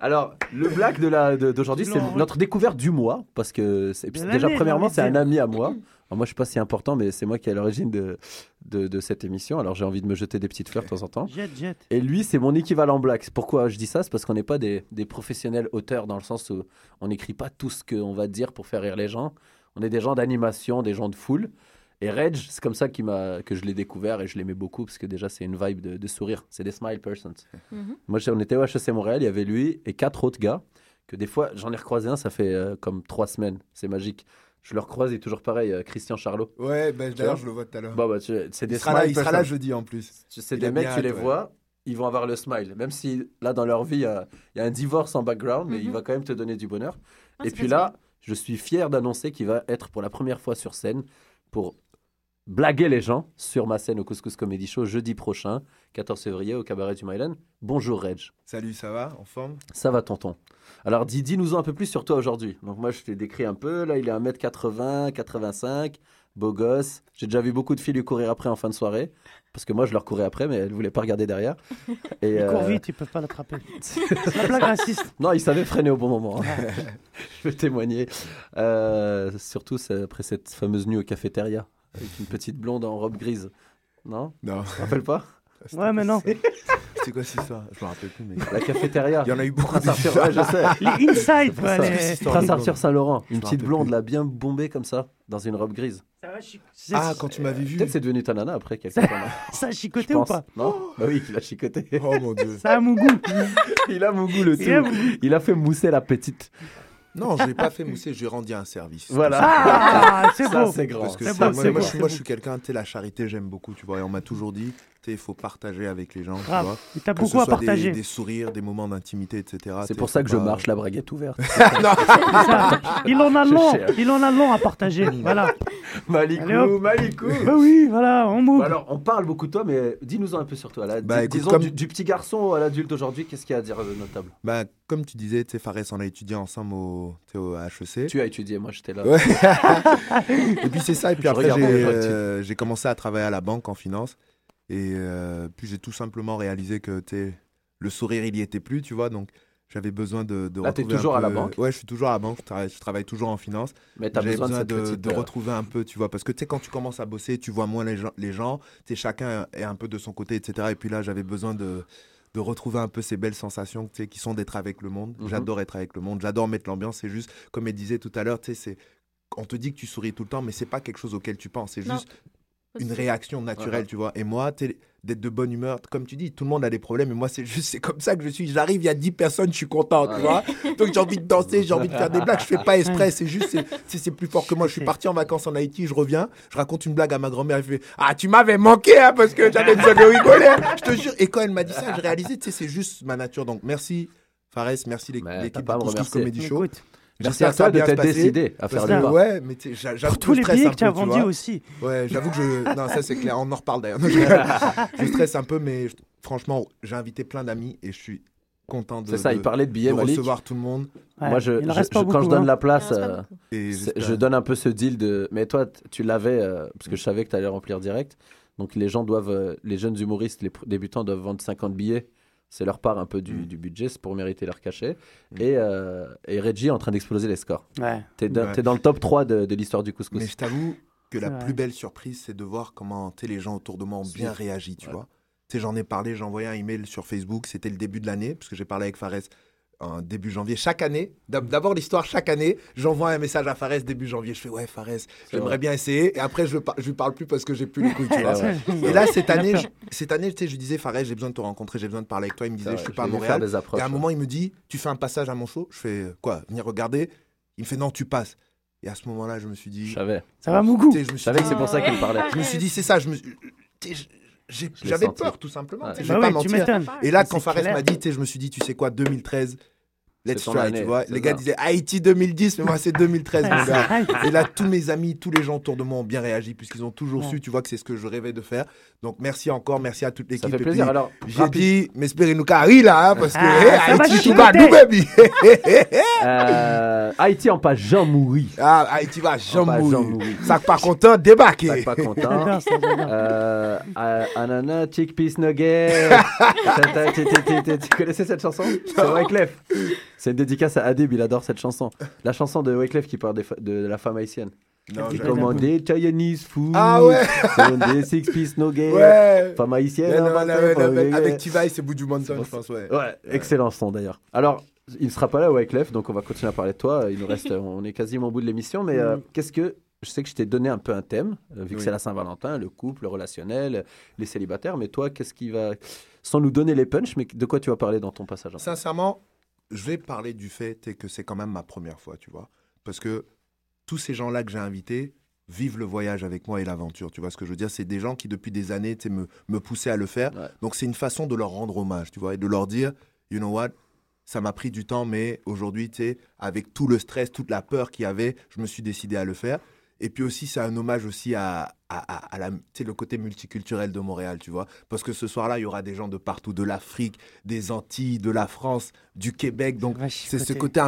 Alors, le black de la- de- d'aujourd'hui, c'est notre découverte du mois, parce que déjà premièrement, c'est un ami à moi. Alors, moi, je suis pas si important, mais c'est moi qui est à l'origine de, de, de cette émission. Alors, j'ai envie de me jeter des petites fleurs de temps en temps. Jet, jet. Et lui, c'est mon équivalent black. Pourquoi je dis ça C'est parce qu'on n'est pas des, des professionnels auteurs dans le sens où on n'écrit pas tout ce qu'on va dire pour faire rire les gens. On est des gens d'animation, des gens de foule. Et Reg, c'est comme ça m'a, que je l'ai découvert et je l'aimais beaucoup parce que déjà, c'est une vibe de, de sourire. C'est des smile persons. Mhm. Moi, j'ai- on était au HEC Montréal, il y avait lui et quatre autres gars que des fois, j'en ai recroisé un, ça fait euh, comme trois semaines. C'est magique. Je le recroise, il est toujours pareil, euh, Christian Charlot. Ouais, bah, d'ailleurs, je le vois tout à l'heure. Bon, bah, tu- c'est des il sera là, smile il sera là jeudi en plus. C'est des a mecs, tu les ouais. vois, ils vont avoir le smile. Même si là, dans leur vie, il y a, il y a un divorce en background, mais il Mhm. va quand même te donner du bonheur. Ah, Et puis là, je suis fier d'annoncer qu'il va être pour la première fois sur scène pour blaguer les gens sur ma scène au Couscous Comedy Show jeudi prochain, 14 février, au Cabaret du Myland. Bonjour Reg. Salut, ça va En forme? Ça va, tonton. Alors, dis- dis-nous un peu plus sur toi aujourd'hui. Donc, moi, je t'ai décrit un peu. Là, il est 1m80, 85, beau gosse. J'ai déjà vu beaucoup de filles lui courir après en fin de soirée. Parce que moi, je leur courais après, mais elles ne voulaient pas regarder derrière. Et, Il court euh, vite, ils peuvent pas l'attraper. La blague raciste. non, il savait freiner au bon moment. hein. je peux témoigner. Euh, surtout après cette fameuse nuit au cafétéria. Avec une petite blonde en robe grise. Non? Non. Tu te rappelles pas? Ouais, mais non. C'est quoi cette histoire? Je me rappelle plus, mais. La cafétéria. Il y en a eu beaucoup. Prince Arthur, ouais, je sais. Les inside, C'est ça. les- Prince Arthur Saint-Laurent, Je une petite blonde plus. là, bien bombée comme ça, dans une robe grise. Ça va, c'est- Ah, quand tu m'avais vu. Peut-être c'est devenu ta nana après quelque temps. là. Ça a Je chicoté ou pas? Non? Bah oui, il a chicoté. Oh mon dieu. Ça a mon goût. il a mon goût le Il a tout. mon goût. Il a fait mousser la petite. Non, je l'ai pas fait mousser, j'ai rendu un service. Voilà. Ah, c'est beau. c'est grand. Parce que C'est c'est- beau, moi, moi, je, moi, suis quelqu'un, tu sais, la charité, j'aime beaucoup, tu vois. Et on m'a toujours dit, il faut partager avec les gens, tu Grave. vois. Il t'a Que beaucoup ce à soit partager. Des, sourires, des moments d'intimité, etc. C'est tu pour ça que je marche, la braguette ouverte. non, C'est ça. Il en a long. Il en a long à partager. Voilà. Malikou. Malikou. Bah oui, voilà, on move. Bah alors, on parle beaucoup de toi, mais dis-nous un peu sur toi. Là. Bah, écoute, disons, comme- du, du petit garçon à l'adulte aujourd'hui, qu'est-ce qu'il y a à dire de notable? Bah, comme tu disais, tu sais, Fares, on a étudié ensemble au, tu HEC. Tu as étudié, moi j'étais là. Ouais. et puis c'est ça. Et puis Je après, j'ai euh, j'ai commencé à travailler à la banque en finance. Et euh, puis j'ai tout simplement réalisé que tu le sourire, il y était plus, tu vois. Donc j'avais besoin de, de Là, t'es retrouver un toujours à la banque Ouais, je suis toujours à la banque. Je travaille, je travaille toujours en finance. Mais t'as J'avais besoin de de, petite, de euh, retrouver un peu, tu vois. Parce que tu sais, quand tu commences à bosser, tu vois moins les gens. Les gens tu sais, chacun est un peu de son côté, etc. Et puis là, j'avais besoin de de retrouver un peu ces belles sensations tu sais, qui sont d'être avec le monde. Mhm. J'adore être avec le monde, j'adore mettre l'ambiance. C'est juste, comme elle disait tout à l'heure, tu sais, c'est on te dit que tu souris tout le temps, mais c'est pas quelque chose auquel tu penses. C'est juste une réaction naturelle, Ouais. tu vois. Et moi, d'être de bonne humeur, comme tu dis, tout le monde a des problèmes, et moi, c'est juste, c'est comme ça que je suis. J'arrive, il y a 10 personnes, je suis content, tu vois. Donc j'ai envie de danser, j'ai envie de faire des blagues, je fais pas exprès, c'est juste, c'est- plus fort que moi. Je suis parti en vacances en Haïti, je reviens, je raconte une blague à ma grand-mère, elle fait Ah, tu m'avais manqué, hein, parce que j'avais besoin de rigoler, je te jure. Et quand elle m'a dit ça, j'ai réalisé, tu sais, c'est juste ma nature. Donc merci, Fares, merci l'équipe me Couscous. Comedy Show. Écoute, Merci à toi de t'être décidé à faire le pas. Ouais, mais j'avoue tous les billets que tu as vendus aussi. Ouais, j'avoue que je. Non, ça c'est clair, on en reparle d'ailleurs. Je... stresse un peu, mais franchement, j'ai invité plein d'amis et je suis content de, C'est ça, de- il parlait de billets, de recevoir tout le monde. Ouais, Moi, je, il en je- reste pas je- quand beaucoup, je donne hein. la place, euh. Et je donne un peu ce deal de. Mais toi, tu l'avais, euh, parce que je savais que tu allais remplir direct. Donc les gens doivent, euh, les jeunes humoristes, les débutants doivent vendre 50 billets. C'est leur part un peu du, Mm. du budget, c'est pour mériter leur cachet. Mm. Et, euh, et Reggie est en train d'exploser les scores. Ouais. T'es dans, Ouais. t'es dans le top 3 de, de l'histoire du couscous. Mais je t'avoue que la plus belle surprise, c'est de voir comment les gens autour de moi ont bien réagi, tu Ouais. vois. J'en ai parlé, j'ai envoyé un email sur Facebook, c'était le début de l'année, parce que j'ai parlé avec Fares en début janvier. Chaque année, d'ab- d'abord l'histoire, chaque année, j'envoie un message à Fares début janvier. Je fais, ouais, Fares, j'aimerais bien essayer. Et après, je, je lui parle plus parce que j'ai plus les couilles, tu vois. Ouais, ouais. Et là, cette année, je, cette année, tu sais, je lui disais, Fares, j'ai besoin de te rencontrer, j'ai besoin de parler avec toi. Il me disait, je suis pas à Montréal. faire des approches, Et à un ouais. moment, il me dit, tu fais un passage à mon show Je fais, quoi Venir regarder Il me fait, non, tu passes. Et à ce moment-là, je me suis dit, Je savais. Ça va, Mougou je savais que c'est pour ça Ah, qu'il parlait. je me suis dit, c'est ça. Je me, j'avais peur, tout simplement. Ouais. tu sais, Je Bah ouais, pas tu. Et là, quand Fares m'a dit, tu sais, je me suis dit, tu sais quoi, 2013, let's try, année, tu vois. Les gars ça. disaient Haïti 2010, mais moi, c'est 2013, mon gars. Et là, tous mes amis, tous les gens autour de moi ont bien réagi, puisqu'ils ont toujours Ouais. su, tu vois, que c'est ce que je rêvais de faire. Donc, merci encore, merci à toute l'équipe. Ça fait plaisir. puis, Alors, J'ai dit, m'espérez nous carré là, hein, parce que Ah, hey, ça va Haïti, tu chicoter. vas nous, baby. Euh, Haïti en pas Jean mourir. ah, Haïti va, Jean mourir. Ça pas content, débarquer. T'es pas content. Ça. Euh, euh, Anana, nugget. Ti, ti, ti. tu connaissais cette chanson? C'est Wyclef. C'est une dédicace à Adib, il adore cette chanson. La chanson de Wyclef qui parle des de la femme haïtienne. Non, Il commandait Chinese food. Ah ouais. Des six piece nugget. Ouais. Femme haïtienne. Non, non, non, avec, Tivai, c'est Boudou Manson, C'est je pense, ouais. Ouais, excellent son d'ailleurs. Alors, il ne sera pas là, Wyclef, donc on va continuer à parler de toi. Il nous reste, on est quasiment au bout de l'émission, mais euh, Mhm. qu'est-ce que. Je sais que je t'ai donné un peu un thème, euh, vu que Oui. c'est la Saint-Valentin, le couple, le relationnel, les célibataires, mais toi, qu'est-ce qui va. Sans nous donner les punchs, mais de quoi tu vas parler dans ton passage Sincèrement, je vais parler du fait que c'est quand même ma première fois, tu vois. Parce que tous ces gens-là que j'ai invités vivent le voyage avec moi et l'aventure. Tu vois ce que je veux dire C'est des gens qui, depuis des années, me, me poussaient à le faire. Ouais. Donc, c'est une façon de leur rendre hommage, tu vois, et de leur dire, you know what ça m'a pris du temps, mais aujourd'hui, tu sais, avec tout le stress, toute la peur qu'il y avait, je me suis décidé à le faire. Et puis aussi, c'est un hommage aussi à, la, le côté multiculturel de Montréal, tu vois. Parce que ce soir-là, il y aura des gens de partout, de l'Afrique, des Antilles, de la France, du Québec. Donc, c'est ce côté un